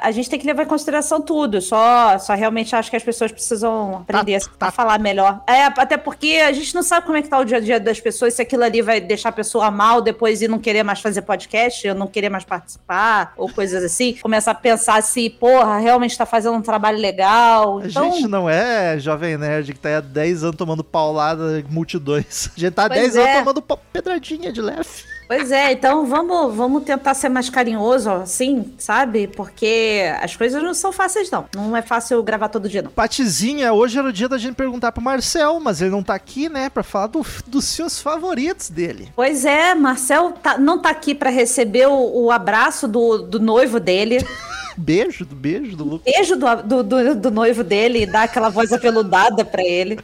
C: a gente tem que levar em consideração tudo. Só, só realmente acho que as pessoas precisam aprender
A: tá.
C: a falar melhor. É, até porque a gente não sabe como é que tá o dia a dia das pessoas, se aquilo ali vai deixar a pessoa mal depois e não querer mais fazer podcast, ou não querer mais participar, ou coisas assim. Começar a pensar se, porra, realmente tá fazendo um trabalho legal.
A: A
C: Então,
A: gente não é jovem nerd que tá aí há 10 anos tomando paulada multidões. A gente tá há
C: Pois
A: 10
C: é.
A: anos tomando pedradinha de leve.
C: Pois é, então vamos, vamos tentar ser mais carinhoso, assim, sabe? Porque as coisas não são fáceis, não. Não é fácil gravar todo dia, não.
A: Patizinha, hoje era o dia da gente perguntar pro Marcel, mas ele não tá aqui, né, pra falar do- dos filmes favoritos dele.
C: Pois é, Marcel tá- não tá aqui pra receber o, o abraço do, do noivo dele,
A: Beijo, do beijo do Lucas.
C: beijo do, do, do- do noivo dele e dar aquela voz apeludada pra ele.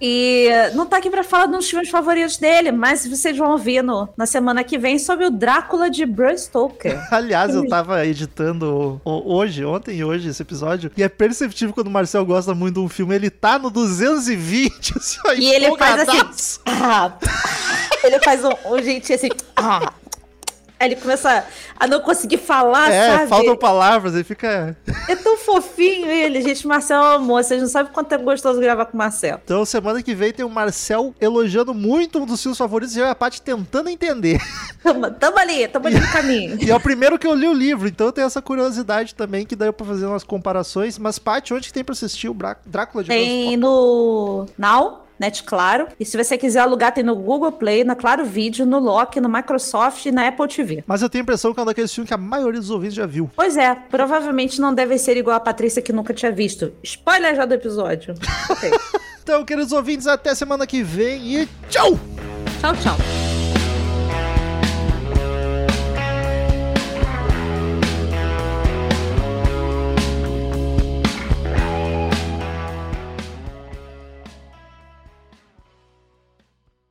C: e não tá aqui pra falar dos filmes favoritos dele, mas vocês vão ouvir no, na semana que vem sobre o Drácula de Bram Stoker.
A: Aliás, eu tava editando hoje, ontem e hoje esse episódio, e é perceptível quando o Marcel gosta muito de um filme, ele tá no 220, assim,
C: E ele faz assim. Ah, ele faz um, um jeitinho assim. Ah. Aí ele começa a não conseguir falar,
A: É,
C: sabe?
A: faltam palavras, ele fica...
C: É tão fofinho ele, gente. Marcel é um amor. Vocês não sabem quanto é gostoso gravar com o Marcel.
A: Então, semana que vem tem o Marcel elogiando muito um dos filmes favoritos e eu e a Paty tentando entender.
C: Tamo, tamo ali, tamo ali no caminho.
A: E é o primeiro que eu li o livro, então eu tenho essa curiosidade também, que daí eu pra fazer umas comparações. Mas, Paty, onde que tem pra assistir o Drácula de
C: Tem
A: Stoker?
C: no Now, Net Claro. E se você quiser alugar, tem no Google Play, na Claro Vídeo, no Loki, no Microsoft e na Apple TV.
A: Mas eu tenho a impressão que é um daqueles filmes que a maioria dos ouvintes já viu.
C: Pois é, provavelmente não deve ser igual a Patrícia que nunca tinha visto. Spoiler já do episódio. Ok.
A: Então, queridos ouvintes, até semana que vem e tchau!
C: tchau, tchau.